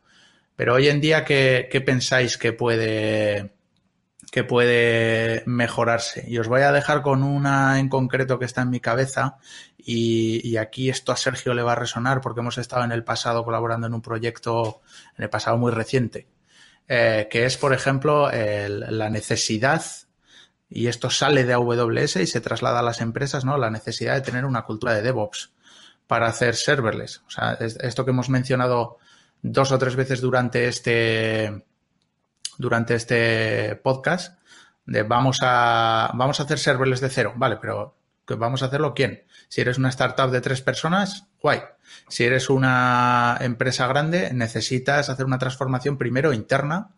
Pero hoy en día, ¿qué, qué pensáis que puede, que puede mejorarse. Y os voy a dejar con una en concreto que está en mi cabeza y, aquí esto a Sergio le va a resonar porque hemos estado en el pasado colaborando en un proyecto, en el pasado muy reciente, eh, que es, por ejemplo, la necesidad, y esto sale de AWS y se traslada a las empresas, ¿no? La necesidad de tener una cultura de DevOps para hacer serverless. O sea, esto que hemos mencionado dos o tres veces durante este durante este podcast de vamos a, vamos a hacer serverless de cero. Vale, pero ¿vamos a hacerlo quién? Si eres una startup de tres personas, guay. Si eres una empresa grande, necesitas hacer una transformación primero interna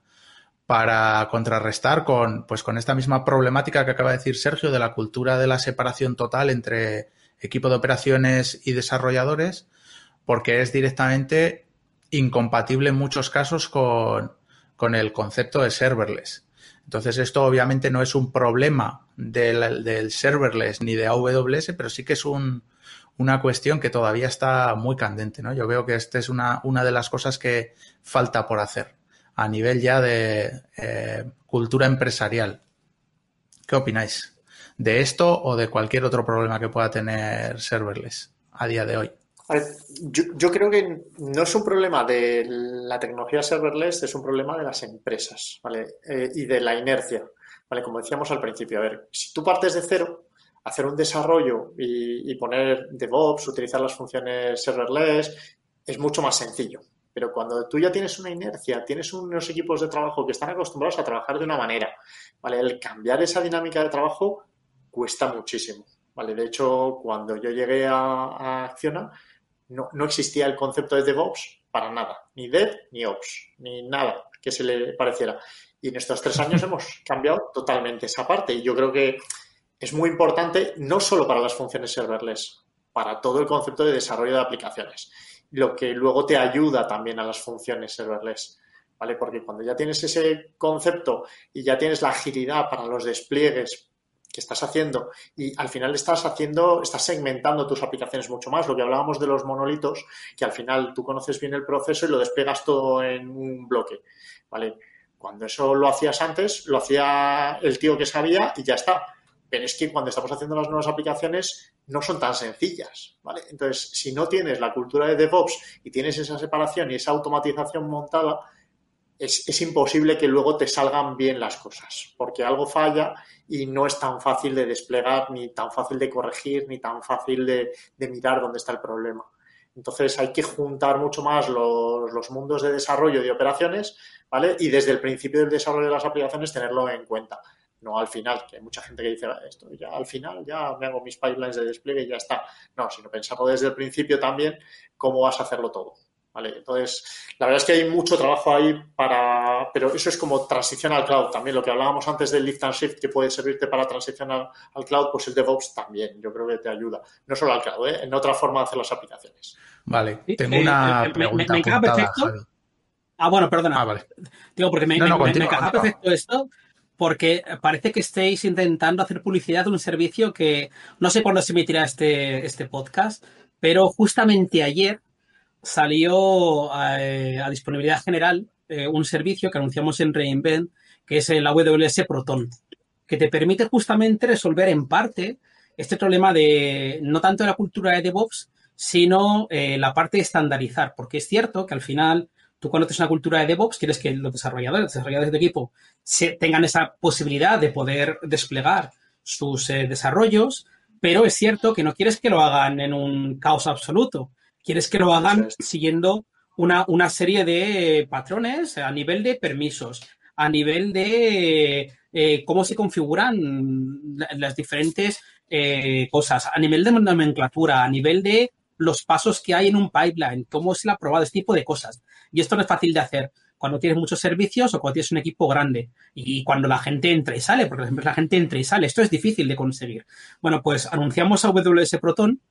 para contrarrestar con, pues, con esta misma problemática que acaba de decir Sergio de la cultura de la separación total entre equipo de operaciones y desarrolladores, porque es directamente incompatible en muchos casos con, con el concepto de serverless. Entonces, esto obviamente no es un problema del, serverless ni de AWS, pero sí que es un, una cuestión que todavía está muy candente, ¿no? Yo veo que esta es una, una de las cosas que falta por hacer a nivel ya de eh, cultura empresarial. ¿Qué opináis? ¿De esto o de cualquier otro problema que pueda tener serverless a día de hoy? Yo, creo que no es un problema de la tecnología serverless, es un problema de las empresas, ¿vale? Eh, y de la inercia, ¿vale? Como decíamos al principio, a ver, si tú partes de cero, hacer un desarrollo y, poner DevOps, utilizar las funciones serverless, es mucho más sencillo. Pero cuando tú ya tienes una inercia, tienes unos equipos de trabajo que están acostumbrados a trabajar de una manera, ¿vale? El cambiar esa dinámica de trabajo cuesta muchísimo, ¿vale? De hecho, cuando yo llegué a, a Acciona, no, existía el concepto de DevOps para nada, ni Dev ni Ops, ni nada. que se le pareciera. Y en estos tres años hemos cambiado totalmente esa parte. Y yo creo que es muy importante no solo para las funciones serverless, para todo el concepto de desarrollo de aplicaciones, lo que luego te ayuda también a las funciones serverless. ¿Vale? Porque cuando ya tienes ese concepto y ya tienes la agilidad para los despliegues que estás haciendo y al final estás haciendo, estás segmentando tus aplicaciones mucho más, lo que hablábamos de los monolitos, que al final tú conoces bien el proceso y lo despegas todo en un bloque, ¿vale? Cuando eso lo hacías antes, lo hacía el tío que sabía y ya está. Pero es que cuando estamos haciendo las nuevas aplicaciones no son tan sencillas, ¿vale? Entonces, si no tienes la cultura de DevOps y tienes esa separación y esa automatización montada, es, imposible que luego te salgan bien las cosas, porque algo falla y no es tan fácil de desplegar, ni tan fácil de corregir, ni tan fácil de, mirar dónde está el problema. Entonces hay que juntar mucho más los, los, mundos de desarrollo de operaciones, ¿vale? Y desde el principio del desarrollo de las aplicaciones tenerlo en cuenta no al final, que hay mucha gente que dice esto, ya al final ya me hago mis pipelines de despliegue y ya está. No, sino pensarlo desde el principio también, cómo vas a hacerlo todo. ¿Vale? Entonces, la verdad es que hay mucho trabajo ahí para, pero eso es como transición al cloud también, lo que hablábamos antes del lift and shift que puede servirte para transicionar al cloud, pues el DevOps también, yo creo que te ayuda, no solo al cloud, ¿eh? en otra forma de hacer las aplicaciones. Vale, tengo una pregunta me, perfecto. Ah, bueno, perdona. Ah, vale. Digo, porque me, no, perfecto esto, porque parece que estéis intentando hacer publicidad de un servicio que no sé cuándo se emitirá este, este podcast, pero justamente ayer salió eh, a, disponibilidad general eh, un servicio que anunciamos en Reinvent, que es el AWS Proton, que te permite justamente resolver en parte este problema de no tanto la cultura de DevOps, sino eh, la parte de estandarizar, porque es cierto que al final tú cuando tienes una cultura de DevOps quieres que los desarrolladores, los desarrolladores de equipo tengan esa posibilidad de poder desplegar sus desarrollos, pero es cierto que no quieres que lo hagan en un caos absoluto. Quieres que lo hagan siguiendo una, una serie de patrones a nivel de permisos, a nivel de eh, cómo se configuran las diferentes eh, cosas, a nivel de nomenclatura, a nivel de los pasos que hay en un pipeline, cómo se le ha probado, este tipo de cosas. Y esto no es fácil de hacer cuando tienes muchos servicios o cuando tienes un equipo grande y cuando la gente entra y sale, porque la gente entra y sale. Esto es difícil de conseguir. Bueno, pues anunciamos a AWS Proton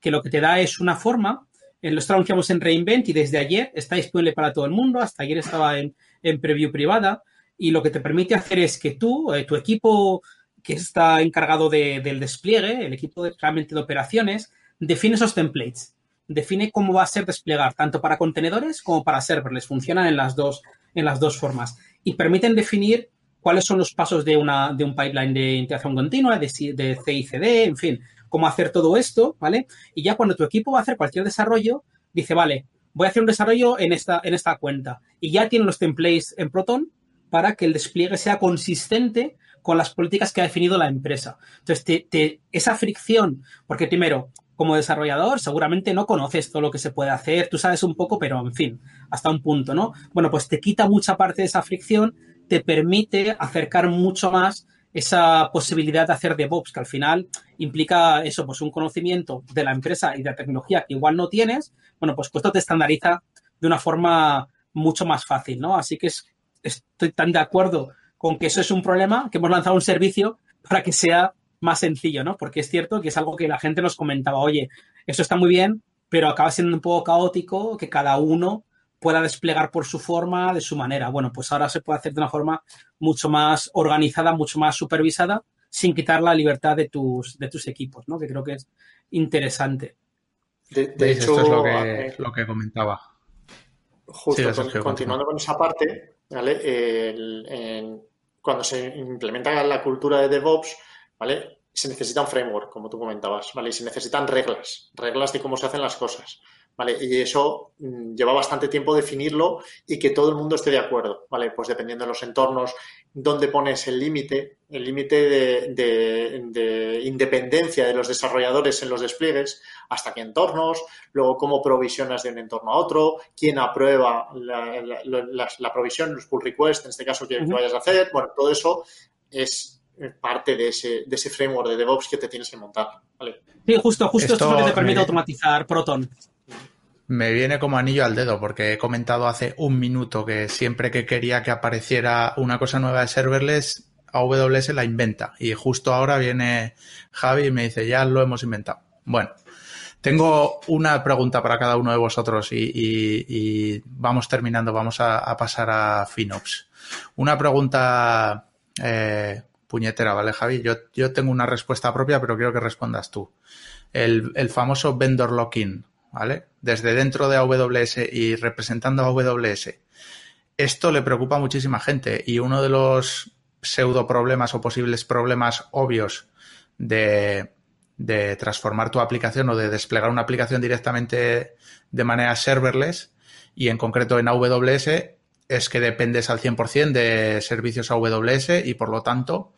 que lo que te da es una forma, eh, lo anunciamos en Reinvent y desde ayer está disponible para todo el mundo, hasta ayer estaba en, preview privada y lo que te permite hacer es que tú, eh, tu equipo que está encargado del despliegue, el equipo de, realmente de operaciones, define esos templates define cómo va a ser desplegar, tanto para contenedores como para serverless. Funcionan en las dos, en las dos formas. Y permiten definir cuáles son los pasos de, una, de un pipeline de integración continua, de, de CICD, en fin, cómo hacer todo esto, ¿vale? Y ya cuando tu equipo va a hacer cualquier desarrollo, dice, vale, voy a hacer un desarrollo en esta, en esta cuenta. Y ya tiene los templates en Proton para que el despliegue sea consistente con las políticas que ha definido la empresa. Entonces, esa fricción, porque primero, como desarrollador seguramente no conoces todo lo que se puede hacer, tú sabes un poco, pero en fin, hasta un punto, ¿no? Bueno, pues te quita mucha parte de esa fricción, te permite acercar mucho más esa posibilidad de hacer DevOps, que al final implica eso, pues un conocimiento de la empresa y de la tecnología que igual no tienes, bueno, pues esto te estandariza de una forma mucho más fácil, ¿no? Así que estoy tan de acuerdo con que eso es un problema, que hemos lanzado un servicio para que sea más sencillo, ¿no? Porque es cierto que es algo que la gente nos comentaba, oye, eso está muy bien, pero acaba siendo un poco caótico que cada uno pueda desplegar por su forma, de su manera. Bueno, pues ahora se puede hacer de una forma mucho más organizada, mucho más supervisada, sin quitar la libertad de tus, de tus equipos, ¿no? Que creo que es interesante. De, hecho, esto es lo que, lo que comentaba. Justo, continuando con esa parte, ¿vale? cuando se implementa la cultura de DevOps, ¿vale? Se necesita un framework, como tú comentabas, ¿vale? Y se necesitan reglas, reglas de cómo se hacen las cosas, ¿vale? Y eso mm, lleva bastante tiempo definirlo y que todo el mundo esté de acuerdo, ¿vale? Pues dependiendo de los entornos, dónde pones el límite, el límite de, independencia de los desarrolladores en los despliegues, hasta qué entornos, luego cómo provisionas de un entorno a otro, quién aprueba la, provisión, los pull requests, en este caso, que, que vayas a hacer, bueno, todo eso es parte de ese, de ese framework de DevOps que te tienes que montar. ¿vale? Sí, justo, justo esto, es lo que te permite automatizar Proton. Me viene como anillo al dedo porque he comentado hace un minuto que siempre que quería que apareciera una cosa nueva de serverless, AWS la inventa. Y justo ahora viene Javi y me dice, ya lo hemos inventado. Bueno, tengo una pregunta para cada uno de vosotros y, vamos terminando, vamos a, pasar a FinOps. Una pregunta eh, puñetera, ¿vale, Javi? Yo, yo tengo una respuesta propia, pero quiero que respondas tú. El, el famoso vendor lock-in, ¿vale? Desde dentro de AWS y representando a AWS. Esto le preocupa a muchísima gente y uno de los pseudo problemas o posibles problemas obvios de, transformar tu aplicación o de desplegar una aplicación directamente de manera serverless y en concreto en AWS es que dependes al 100% de servicios AWS y por lo tanto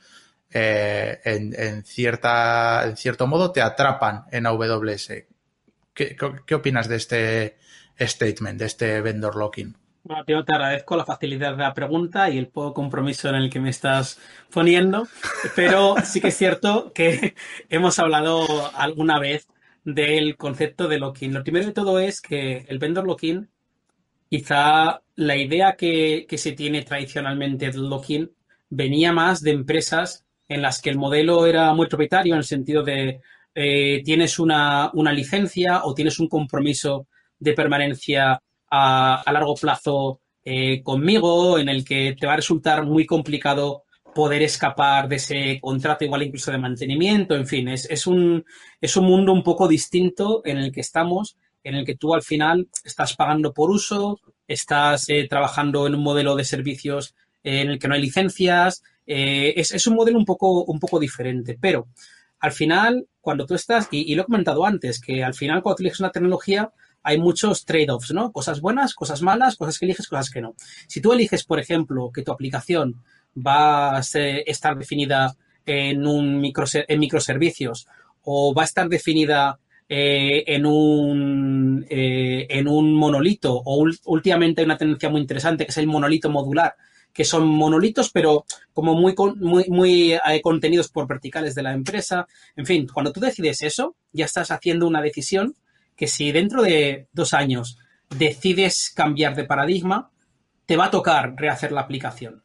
eh, en, cierta, en cierto modo te atrapan en AWS. ¿Qué, opinas de este statement, de este vendor locking? Bueno, te agradezco la facilidad de la pregunta y el poco compromiso en el que me estás poniendo, pero sí que es cierto que hemos hablado alguna vez del concepto de locking. Lo primero de todo es que el vendor locking, quizá la idea que, se tiene tradicionalmente del locking venía más de empresas en las que el modelo era muy propietario en el sentido de eh, tienes una, licencia o tienes un compromiso de permanencia a, largo plazo eh, conmigo, en el que te va a resultar muy complicado poder escapar de ese contrato, igual incluso de mantenimiento, en fin, es, un, es un mundo un poco distinto en el que estamos, en el que tú al final estás pagando por uso, estás eh, trabajando en un modelo de servicios en el que no hay licencias, es, es, un modelo un poco, un poco diferente, pero al final, cuando tú estás, y, lo he comentado antes, que al final cuando eliges una tecnología hay muchos trade-offs, ¿no? Cosas buenas, cosas malas, cosas que eliges, cosas que no. Si tú eliges, por ejemplo, que tu aplicación va a estar definida en, un microservicios o va a estar definida eh, en, un, eh, en un monolito o últimamente hay una tendencia muy interesante que es el monolito modular, que son monolitos, pero como muy, muy, muy eh, contenidos por verticales de la empresa. En fin, cuando tú decides eso, ya estás haciendo una decisión que si dentro de dos años decides cambiar de paradigma, te va a tocar rehacer la aplicación.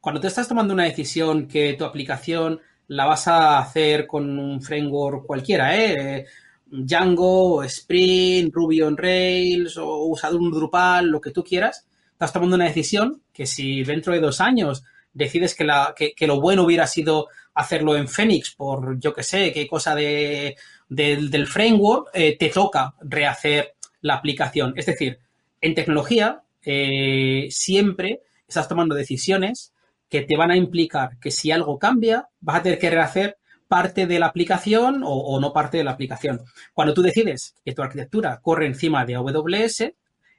Cuando te estás tomando una decisión que tu aplicación la vas a hacer con un framework cualquiera, ¿eh? Django, Spring, Ruby on Rails o usado un Drupal, lo que tú quieras, estás tomando una decisión que si dentro de dos años decides que, lo bueno hubiera sido hacerlo en Phoenix por, yo que sé, qué cosa de, del framework, eh, te toca rehacer la aplicación. Es decir, en tecnología eh, siempre estás tomando decisiones que te van a implicar que si algo cambia, vas a tener que rehacer parte de la aplicación o, no parte de la aplicación. Cuando tú decides que tu arquitectura corre encima de AWS,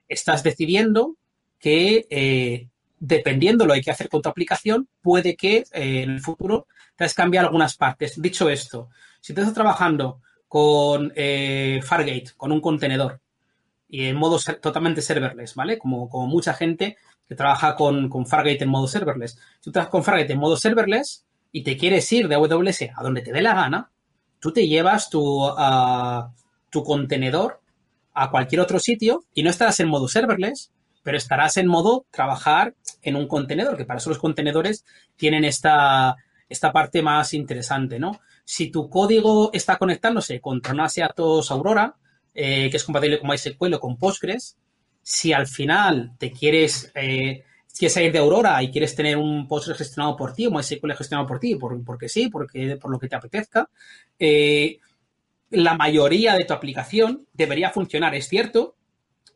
estás decidiendo que eh, dependiendo lo que hay que hacer con tu aplicación, puede que eh, en el futuro te has cambiado algunas partes. Dicho esto, si te estás trabajando con eh, Fargate, con un contenedor, y en modo totalmente serverless, ¿vale? Como, como mucha gente que trabaja con, Fargate en modo serverless. Si tú trabajas con Fargate en modo serverless y te quieres ir de AWS a donde te dé la gana, tú te llevas tu, tu contenedor a cualquier otro sitio y no estarás en modo serverless, pero estarás en modo trabajar en un contenedor, que para eso los contenedores tienen esta, esta parte más interesante, ¿no? Si tu código está conectándose con Tronase Atos Aurora, eh, que es compatible con MySQL o con Postgres, si al final te quieres, eh, quieres salir de Aurora y quieres tener un Postgres gestionado por ti o MySQL gestionado por ti, por, porque sí, porque, por lo que te apetezca, eh, la mayoría de tu aplicación debería funcionar. Es cierto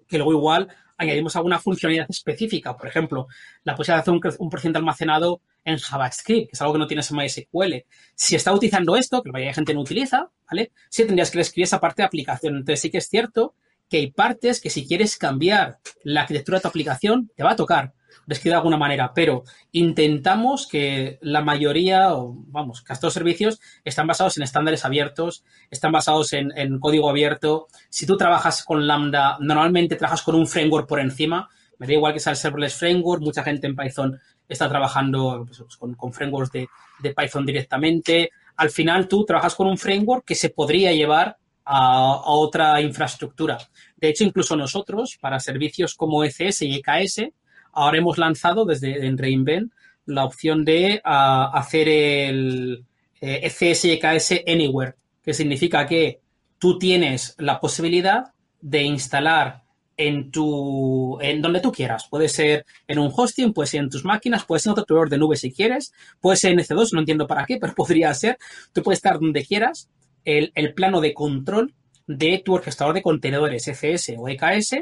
que luego igual añadimos alguna funcionalidad específica, por ejemplo, la posibilidad de hacer un, un almacenado en JavaScript, que es algo que no tienes en MySQL. Si está utilizando esto, que la mayoría de gente no utiliza, ¿vale? Sí tendrías que escribir esa parte de aplicación. Entonces sí que es cierto que hay partes que si quieres cambiar la arquitectura de tu aplicación, te va a tocar describir de alguna manera, pero intentamos que la mayoría, o vamos, que estos servicios están basados en estándares abiertos, están basados en, código abierto. Si tú trabajas con Lambda, normalmente trabajas con un framework por encima, me da igual que sea el serverless framework, mucha gente en Python está trabajando pues, con, frameworks de, Python directamente. Al final tú trabajas con un framework que se podría llevar a, otra infraestructura. De hecho, incluso nosotros, para servicios como ECS y EKS, ahora hemos lanzado desde en Reinvent la opción de hacer el y EKS Anywhere, que significa que tú tienes la posibilidad de instalar en tu en donde tú quieras. Puede ser en un hosting, puede ser en tus máquinas, puede ser en otro proveedor de nube si quieres, puede ser en EC2, no entiendo para qué, pero podría ser. Tú puedes estar donde quieras. El, plano de control de tu orquestador de contenedores ECS o EKS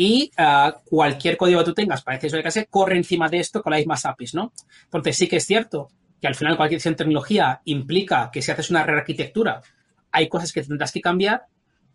y ah, cualquier código que tú tengas para ECS o EKS corre encima de esto con las mismas APIs, ¿no? Entonces sí que es cierto que al final cualquier tecnología implica que si haces una rearquitectura hay cosas que tendrás que cambiar,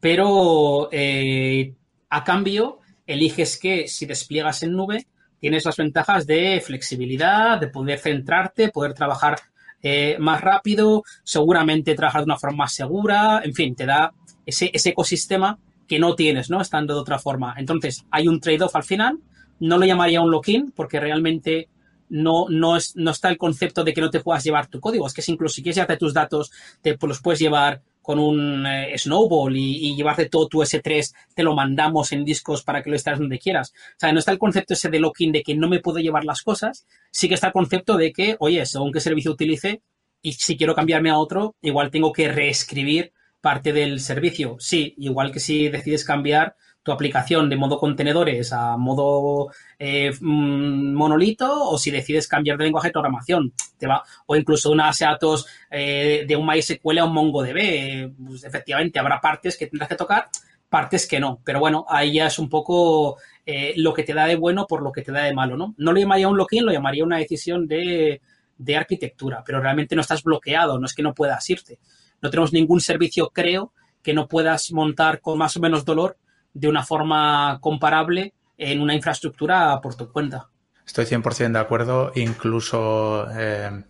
pero eh, a cambio, eliges que si despliegas en nube, tienes las ventajas de flexibilidad, de poder centrarte, poder trabajar eh, más rápido, seguramente trabajar de una forma más segura, en fin, te da ese, ecosistema que no tienes, ¿no? Estando de otra forma. Entonces, hay un trade-off al final. No lo llamaría un lock-in porque realmente no, no, es, no está el concepto de que no te puedas llevar tu código. Es que incluso si quieres llevarte tus datos, te pues, los puedes llevar con un eh, Snowball y, llevarte todo tu S3, te lo mandamos en discos para que lo estés donde quieras. O sea, no está el concepto ese de locking de que no me puedo llevar las cosas, sí que está el concepto de que, oye, según qué servicio utilice y si quiero cambiarme a otro, igual tengo que reescribir parte del servicio. Sí, igual que si decides cambiar tu aplicación de modo contenedores a modo eh, mm, monolito o si decides cambiar de lenguaje de programación. Te va, o incluso una datos eh, de un MySQL a un MongoDB. Pues efectivamente, habrá partes que tendrás que tocar, partes que no. Pero bueno, ahí ya es un poco eh, lo que te da de bueno por lo que te da de malo, ¿no? No lo llamaría un lock-in, lo llamaría una decisión de, de arquitectura, pero realmente no estás bloqueado, no es que no puedas irte. No tenemos ningún servicio, creo, que no puedas montar con más o menos dolor de una forma comparable en una infraestructura por tu cuenta. Estoy 100% de acuerdo, incluso eh,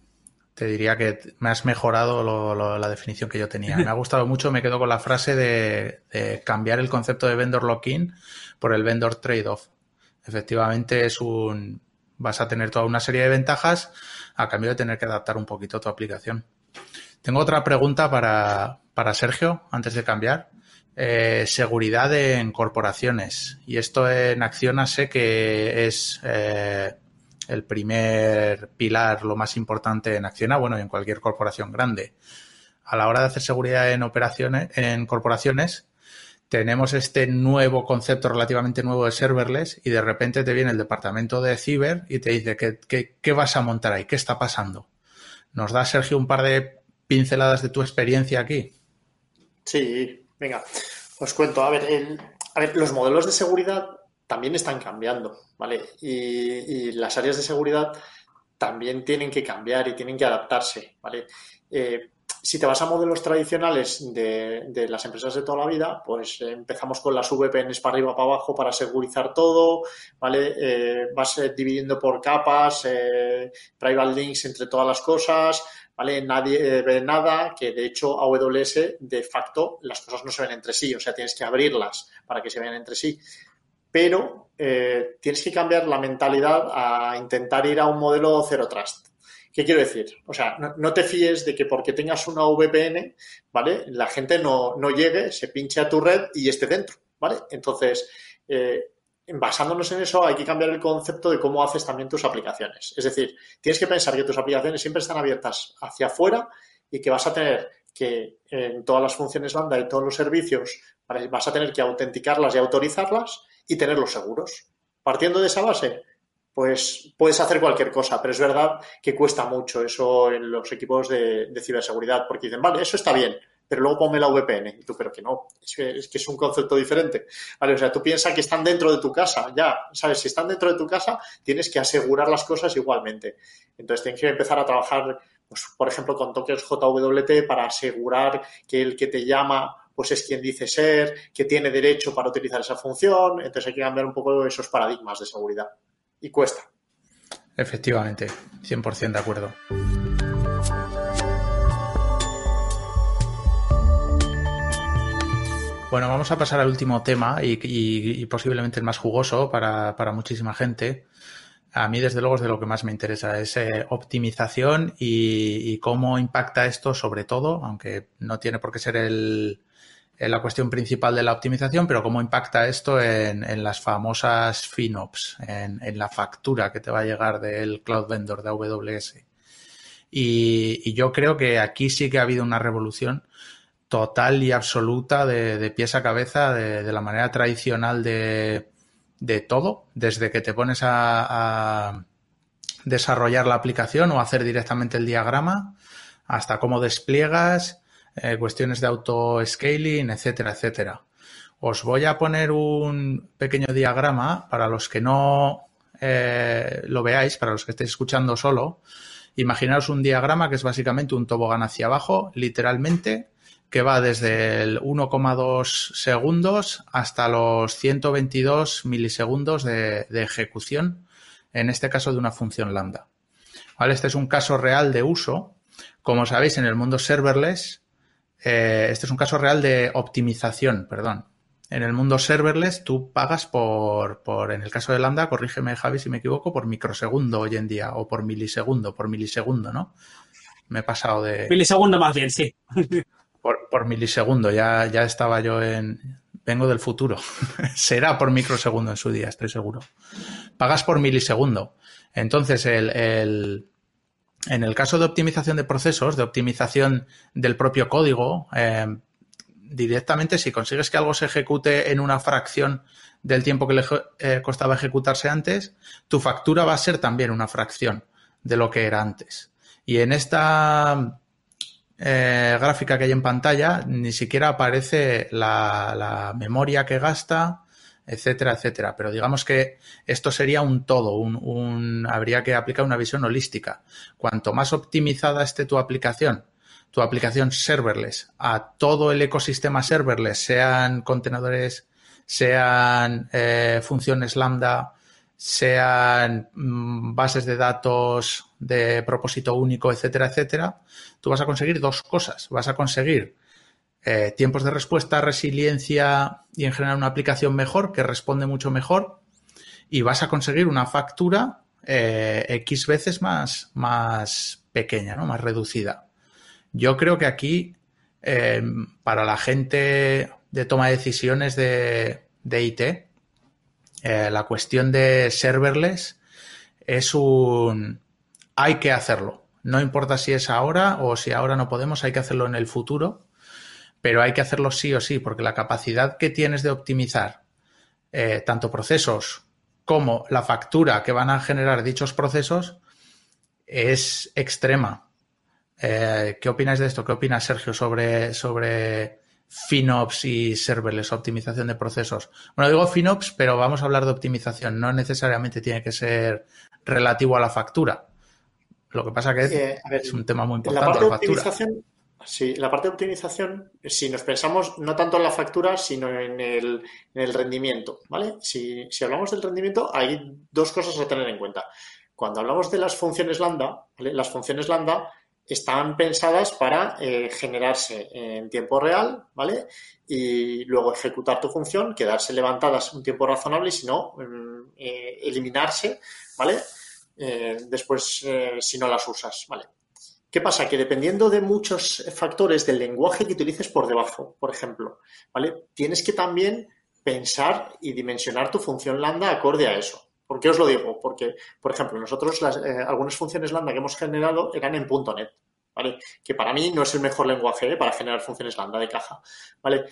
te diría que me has mejorado la definición que yo tenía. Me ha gustado mucho, me quedo con la frase de, cambiar el concepto de vendor lock-in por el vendor trade-off. Efectivamente es un... vas a tener toda una serie de ventajas a cambio de tener que adaptar un poquito tu aplicación. Tengo otra pregunta para, para Sergio, antes de cambiar. Eh, seguridad en corporaciones. Y esto en Acciona sé que es eh, el primer pilar, lo más importante en Acciona, bueno, en cualquier corporación grande. A la hora de hacer seguridad en operaciones, en corporaciones, tenemos este nuevo concepto relativamente nuevo de serverless y de repente te viene el departamento de ciber y te dice ¿qué, qué vas a montar ahí? ¿Qué está pasando? ¿Nos da, Sergio, un par de pinceladas de tu experiencia aquí? Sí, Venga, os cuento. A ver, a ver, los modelos de seguridad también están cambiando, ¿vale? Y, las áreas de seguridad también tienen que cambiar y tienen que adaptarse, ¿vale? Eh, si te vas a modelos tradicionales de, las empresas de toda la vida, pues empezamos con las VPNs para arriba, para abajo, para segurizar todo, ¿vale? Eh, vas eh, dividiendo por capas, private links entre todas las cosas, ¿vale? Nadie eh, ve nada, que de hecho AWS de facto las cosas no se ven entre sí, o sea, tienes que abrirlas para que se vean entre sí. Pero eh, tienes que cambiar la mentalidad a intentar ir a un modelo Zero Trust. ¿Qué quiero decir? O sea, no, te fíes de que porque tengas una VPN, ¿vale? La gente no, no llegue, se pinche a tu red y esté dentro, ¿vale? Entonces, eh, basándonos en eso, hay que cambiar el concepto de cómo haces también tus aplicaciones. Es decir, tienes que pensar que tus aplicaciones siempre están abiertas hacia afuera y que vas a tener que en todas las funciones lambda y todos los servicios vas a tener que autenticarlas y autorizarlas y tenerlos seguros. Partiendo de esa base, pues puedes hacer cualquier cosa, pero es verdad que cuesta mucho eso en los equipos de, de ciberseguridad, porque dicen, vale, eso está bien, pero luego ponme la VPN. Y tú, pero que no, es que, es un concepto diferente. Vale, o sea, tú piensas que están dentro de tu casa, ya, ¿sabes? Si están dentro de tu casa, tienes que asegurar las cosas igualmente. Entonces tienes que empezar a trabajar, pues, por ejemplo, con tokens JWT para asegurar que el que te llama pues es quien dice ser, que tiene derecho para utilizar esa función. Entonces hay que cambiar un poco esos paradigmas de seguridad. Y cuesta. Efectivamente, 100% de acuerdo. Bueno, vamos a pasar al último tema y, posiblemente el más jugoso para, muchísima gente. A mí, desde luego, es de lo que más me interesa, es eh, optimización y, cómo impacta esto sobre todo, aunque no tiene por qué ser el, la cuestión principal de la optimización, pero cómo impacta esto en, las famosas FinOps, en, en, la factura que te va a llegar del cloud vendor de AWS. Y, yo creo que aquí sí que ha habido una revolución total y absoluta de, pies a cabeza de, la manera tradicional de, todo, desde que te pones a desarrollar la aplicación o hacer directamente el diagrama, hasta cómo despliegas, eh, cuestiones de auto-scaling, etcétera, etcétera. Os voy a poner un pequeño diagrama para los que no eh, lo veáis, para los que estéis escuchando solo. Imaginaos un diagrama que es básicamente un tobogán hacia abajo, literalmente, que va desde el 1,2 segundos hasta los 122 milisegundos de ejecución en este caso de una función lambda. ¿Vale? Este es un caso real de uso. Como sabéis, en el mundo serverless, eh, este es un caso real de optimización, perdón. En el mundo serverless, tú pagas por, por, en el caso de Lambda, corrígeme Javi si me equivoco, por microsegundo hoy en día, o por milisegundo, por milisegundo, ¿no? Me he pasado de... Milisegundo más bien, sí. Por, milisegundo, ya, ya estaba yo en, vengo del futuro. Será por microsegundo en su día, estoy seguro. Pagas por milisegundo. Entonces, el, en el caso de optimización de procesos, de optimización del propio código, eh, directamente si consigues que algo se ejecute en una fracción del tiempo que le eh, costaba ejecutarse antes, tu factura va a ser también una fracción de lo que era antes. Y en esta eh, gráfica que hay en pantalla ni siquiera aparece la, memoria que gasta, etcétera, etcétera. Pero digamos que esto sería un todo, un, habría que aplicar una visión holística. Cuanto más optimizada esté tu aplicación, tu aplicación serverless, a todo el ecosistema serverless, sean contenedores, sean eh, funciones lambda, sean mm, bases de datos de propósito único, etcétera, etcétera, tú vas a conseguir dos cosas. Vas a conseguir eh, tiempos de respuesta, resiliencia y en general una aplicación mejor que responde mucho mejor y vas a conseguir una factura eh, X veces más, más pequeña, ¿no? más reducida. Yo creo que aquí, eh, para la gente de toma de decisiones de, de IT, eh, la cuestión de serverless es un... hay que hacerlo. No importa si es ahora o si ahora no podemos, hay que hacerlo en el futuro, pero hay que hacerlo sí o sí, porque la capacidad que tienes de optimizar eh, tanto procesos como la factura que van a generar dichos procesos es extrema. Eh, ¿Qué opináis de esto? ¿Qué opina Sergio sobre, sobre FinOps y serverless, optimización de procesos. Bueno, digo FinOps, pero vamos a hablar de optimización. No necesariamente tiene que ser relativo a la factura. Lo que pasa que es, eh, es un tema muy importante. La parte de optimización, sí, la parte de optimización, si nos pensamos no tanto en la factura, sino en el, rendimiento, ¿vale? Si, si, hablamos del rendimiento, hay dos cosas a tener en cuenta. Cuando hablamos de las funciones lambda, ¿vale? Las funciones lambda están pensadas para eh, generarse en tiempo real, ¿vale? Y luego ejecutar tu función, quedarse levantadas un tiempo razonable y si no, mm, eh, eliminarse, ¿vale? Eh, después, si no las usas, ¿vale? ¿Qué pasa? Que dependiendo de muchos factores del lenguaje que utilices por debajo, por ejemplo, ¿vale? Tienes que también pensar y dimensionar tu función lambda acorde a eso. ¿Por qué os lo digo? Porque, por ejemplo, nosotros eh, algunas funciones lambda que hemos generado eran en .NET, ¿vale? Que para mí no es el mejor lenguaje ¿eh? para generar funciones lambda de caja, ¿vale?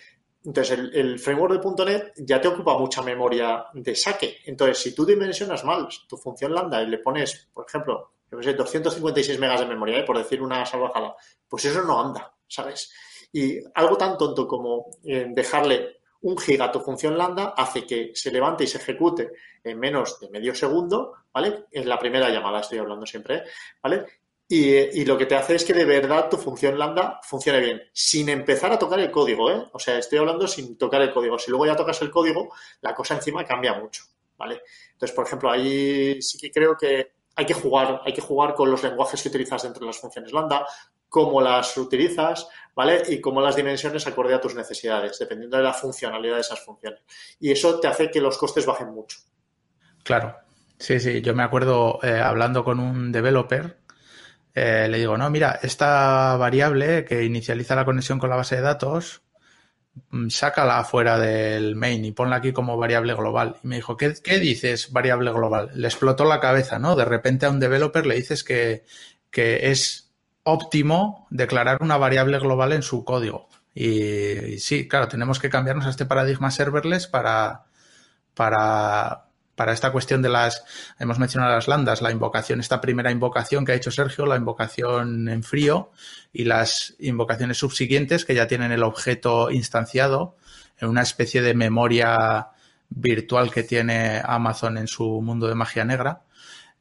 Entonces, el, framework de .NET ya te ocupa mucha memoria de saque. Entonces, si tú dimensionas mal tu función lambda y le pones, por ejemplo, yo sé, 256 megas de memoria, ¿eh? por decir una salvajada, pues eso no anda, ¿sabes? Y algo tan tonto como dejarle un giga tu función lambda hace que se levante y se ejecute en menos de medio segundo, ¿vale? En la primera llamada estoy hablando siempre, ¿vale? Y, lo que te hace es que de verdad tu función lambda funcione bien, sin empezar a tocar el código, ¿eh? O sea, estoy hablando sin tocar el código. Si luego ya tocas el código, la cosa encima cambia mucho, ¿vale? Entonces, por ejemplo, ahí sí que creo que hay que jugar, hay que jugar con los lenguajes que utilizas dentro de las funciones lambda, cómo las utilizas, ¿vale? Y cómo las dimensiones acorde a tus necesidades, dependiendo de la funcionalidad de esas funciones. Y eso te hace que los costes bajen mucho. Claro. Sí, sí, yo me acuerdo eh, hablando con un developer, eh, le digo, no, mira, esta variable que inicializa la conexión con la base de datos, mm, sácala fuera del main y ponla aquí como variable global. Y me dijo, ¿qué, ¿qué, dices variable global? Le explotó la cabeza, ¿no? De repente a un developer le dices que, que es óptimo declarar una variable global en su código. Y, sí, claro, tenemos que cambiarnos a este paradigma serverless para, para, para esta cuestión de las, hemos mencionado las landas, la invocación, esta primera invocación que ha hecho Sergio, la invocación en frío y las invocaciones subsiguientes que ya tienen el objeto instanciado en una especie de memoria virtual que tiene Amazon en su mundo de magia negra.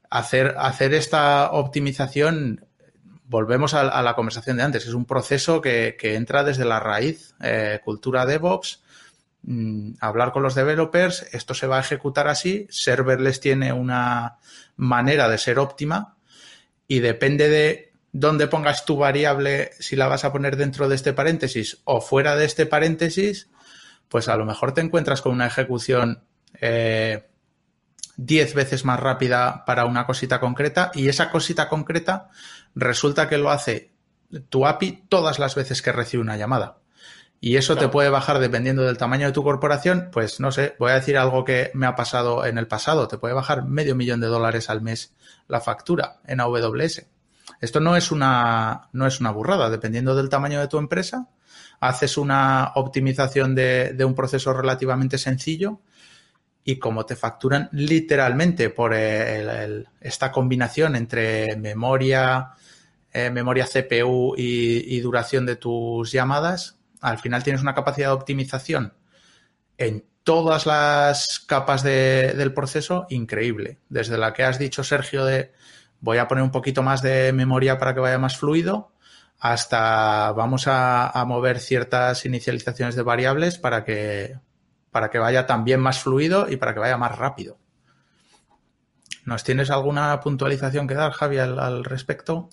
Hacer, hacer esta optimización, volvemos a, la conversación de antes, es un proceso que, entra desde la raíz, eh, cultura DevOps, Mm, hablar con los developers, esto se va a ejecutar así, serverless tiene una manera de ser óptima y depende de dónde pongas tu variable, si la vas a poner dentro de este paréntesis o fuera de este paréntesis, pues a lo mejor te encuentras con una ejecución eh, 10 veces más rápida para una cosita concreta y esa cosita concreta resulta que lo hace tu API todas las veces que recibe una llamada. Y eso claro. te puede bajar dependiendo del tamaño de tu corporación, pues no sé, voy a decir algo que me ha pasado en el pasado, te puede bajar medio millón de dólares al mes la factura en AWS. Esto no es una, no es una burrada, dependiendo del tamaño de tu empresa, haces una optimización de, de un proceso relativamente sencillo y como te facturan literalmente por el, esta combinación entre memoria, eh, memoria CPU y, duración de tus llamadas, al final tienes una capacidad de optimización en todas las capas de, del proceso increíble. Desde la que has dicho, Sergio, de voy a poner un poquito más de memoria para que vaya más fluido, hasta vamos a mover ciertas inicializaciones de variables para que, para que vaya también más fluido y para que vaya más rápido. ¿Nos tienes alguna puntualización que dar, Javi, al, respecto?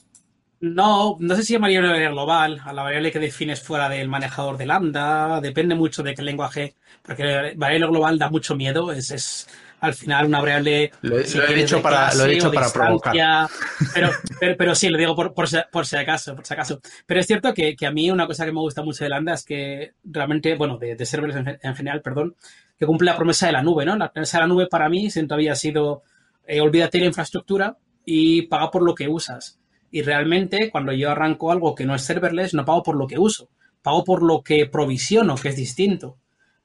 No, no sé si llamaría una variable global, a la variable que defines fuera del manejador de lambda, depende mucho de qué lenguaje, porque variable global da mucho miedo, es, es al final una variable... Lo, si lo he dicho para, lo he dicho para provocar. Pero, pero, pero, sí, lo digo por, por, por, si acaso, por si acaso. Pero es cierto que, que, a mí una cosa que me gusta mucho de lambda es que realmente, bueno, de, de serverless en, en, general, perdón, que cumple la promesa de la nube, ¿no? La promesa de la nube para mí siempre había sido, eh, olvídate de la infraestructura y paga por lo que usas y realmente cuando yo arranco algo que no es serverless, no pago por lo que uso, pago por lo que provisiono, que es distinto.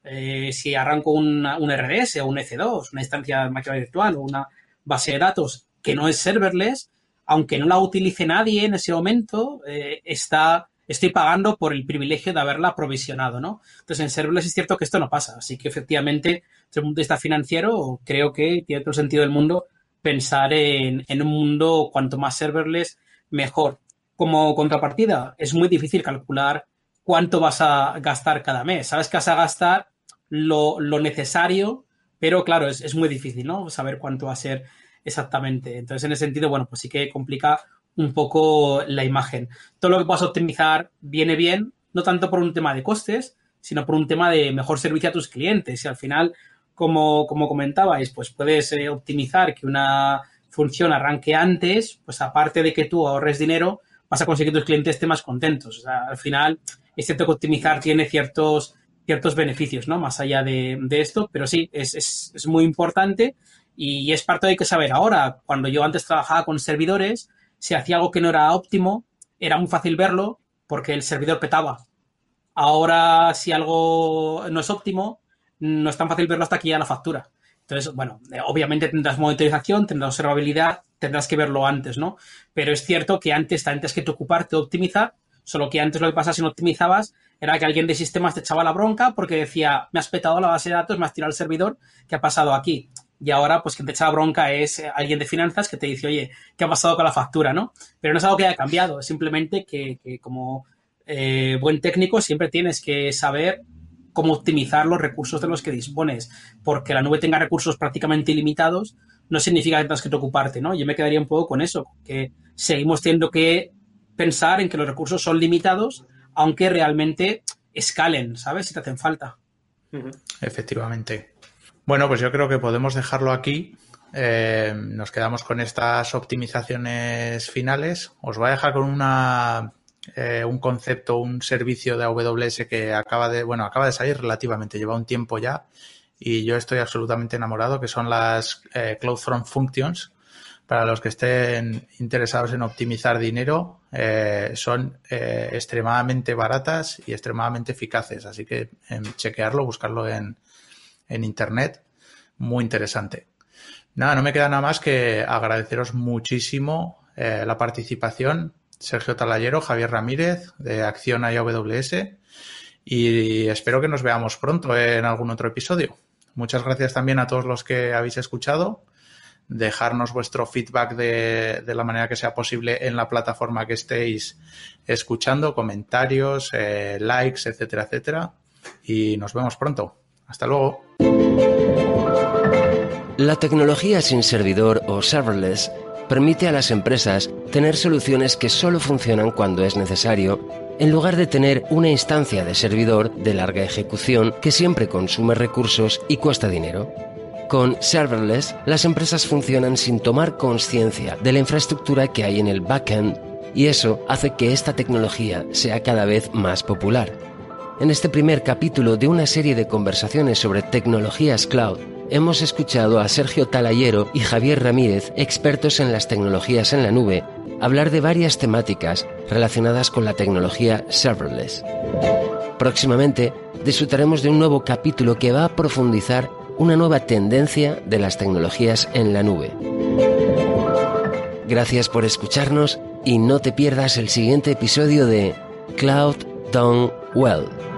Eh, si arranco una, un RDS o un EC2, una instancia de máquina virtual o una base de datos que no es serverless, aunque no la utilice nadie en ese momento, eh, está, estoy pagando por el privilegio de haberla provisionado, ¿no? Entonces, en serverless es cierto que esto no pasa. Así que, efectivamente, desde el punto de vista financiero, creo que tiene todo el sentido del mundo pensar en, en un mundo cuanto más serverless, mejor. Como contrapartida, es muy difícil calcular cuánto vas a gastar cada mes. Sabes que vas a gastar lo, lo necesario, pero claro, es, es, muy difícil, ¿no? Saber cuánto va a ser exactamente. Entonces, en ese sentido, bueno, pues sí que complica un poco la imagen. Todo lo que puedas optimizar viene bien, no tanto por un tema de costes, sino por un tema de mejor servicio a tus clientes. Y al final, como, como comentabais, pues puedes eh, optimizar que una función arranque antes, pues aparte de que tú ahorres dinero, vas a conseguir que tus clientes estén más contentos. Al final, es cierto que optimizar tiene ciertos, ciertos beneficios, ¿no? Más allá de, de esto, pero sí, es, es, es, muy importante y es parte de que saber ahora. Cuando yo antes trabajaba con servidores, si hacía algo que no era óptimo, era muy fácil verlo porque el servidor petaba. Ahora, si algo no es óptimo, no es tan fácil verlo hasta que ya la factura. Entonces, bueno, eh, obviamente tendrás monitorización, tendrás observabilidad, tendrás que verlo antes, ¿no? Pero es cierto que antes, antes que te ocuparte de optimizar, solo que antes lo que pasa si no optimizabas era que alguien de sistemas te echaba la bronca porque decía, me has petado la base de datos, me has tirado el servidor, ¿qué ha pasado aquí? Y ahora, pues quien te echa la bronca es eh, alguien de finanzas que te dice, oye, ¿qué ha pasado con la factura, no? Pero no es algo que haya cambiado, es simplemente que, como eh, buen técnico siempre tienes que saber cómo optimizar los recursos de los que dispones, porque la nube tenga recursos prácticamente ilimitados no significa que tengas que ocuparte, ¿no? Yo me quedaría un poco con eso, que seguimos teniendo que pensar en que los recursos son limitados, aunque realmente escalen, ¿sabes? Si te hacen falta. Efectivamente. Bueno, pues yo creo que podemos dejarlo aquí. Eh, nos quedamos con estas optimizaciones finales. Os voy a dejar con una eh, un concepto, un servicio de AWS que acaba de, bueno, acaba de salir relativamente, lleva un tiempo ya y yo estoy absolutamente enamorado, que son las eh, Cloud Front Functions. Para los que estén interesados en optimizar dinero, eh, son extremadamente baratas y extremadamente eficaces. Así que em, chequearlo, buscarlo en, en Internet, muy interesante. Nada, no me queda nada más que agradeceros muchísimo la participación Sergio Talayero, Javier Ramírez de Acción AWS y espero que nos veamos pronto en algún otro episodio. Muchas gracias también a todos los que habéis escuchado. Dejarnos vuestro feedback de, la manera que sea posible en la plataforma que estéis escuchando, comentarios, eh, likes, etcétera, etcétera. Y nos vemos pronto. Hasta luego. La tecnología sin servidor o serverless permite a las empresas tener soluciones que solo funcionan cuando es necesario, en lugar de tener una instancia de servidor de larga ejecución que siempre consume recursos y cuesta dinero. Con serverless, las empresas funcionan sin tomar conciencia de la infraestructura que hay en el backend y eso hace que esta tecnología sea cada vez más popular. En este primer capítulo de una serie de conversaciones sobre tecnologías cloud, hemos escuchado a Sergio Talayero y Javier Ramírez, expertos en las tecnologías en la nube, hablar de varias temáticas relacionadas con la tecnología serverless. Próximamente disfrutaremos de un nuevo capítulo que va a profundizar una nueva tendencia de las tecnologías en la nube. Gracias por escucharnos y no te pierdas el siguiente episodio de Cloud Done Well.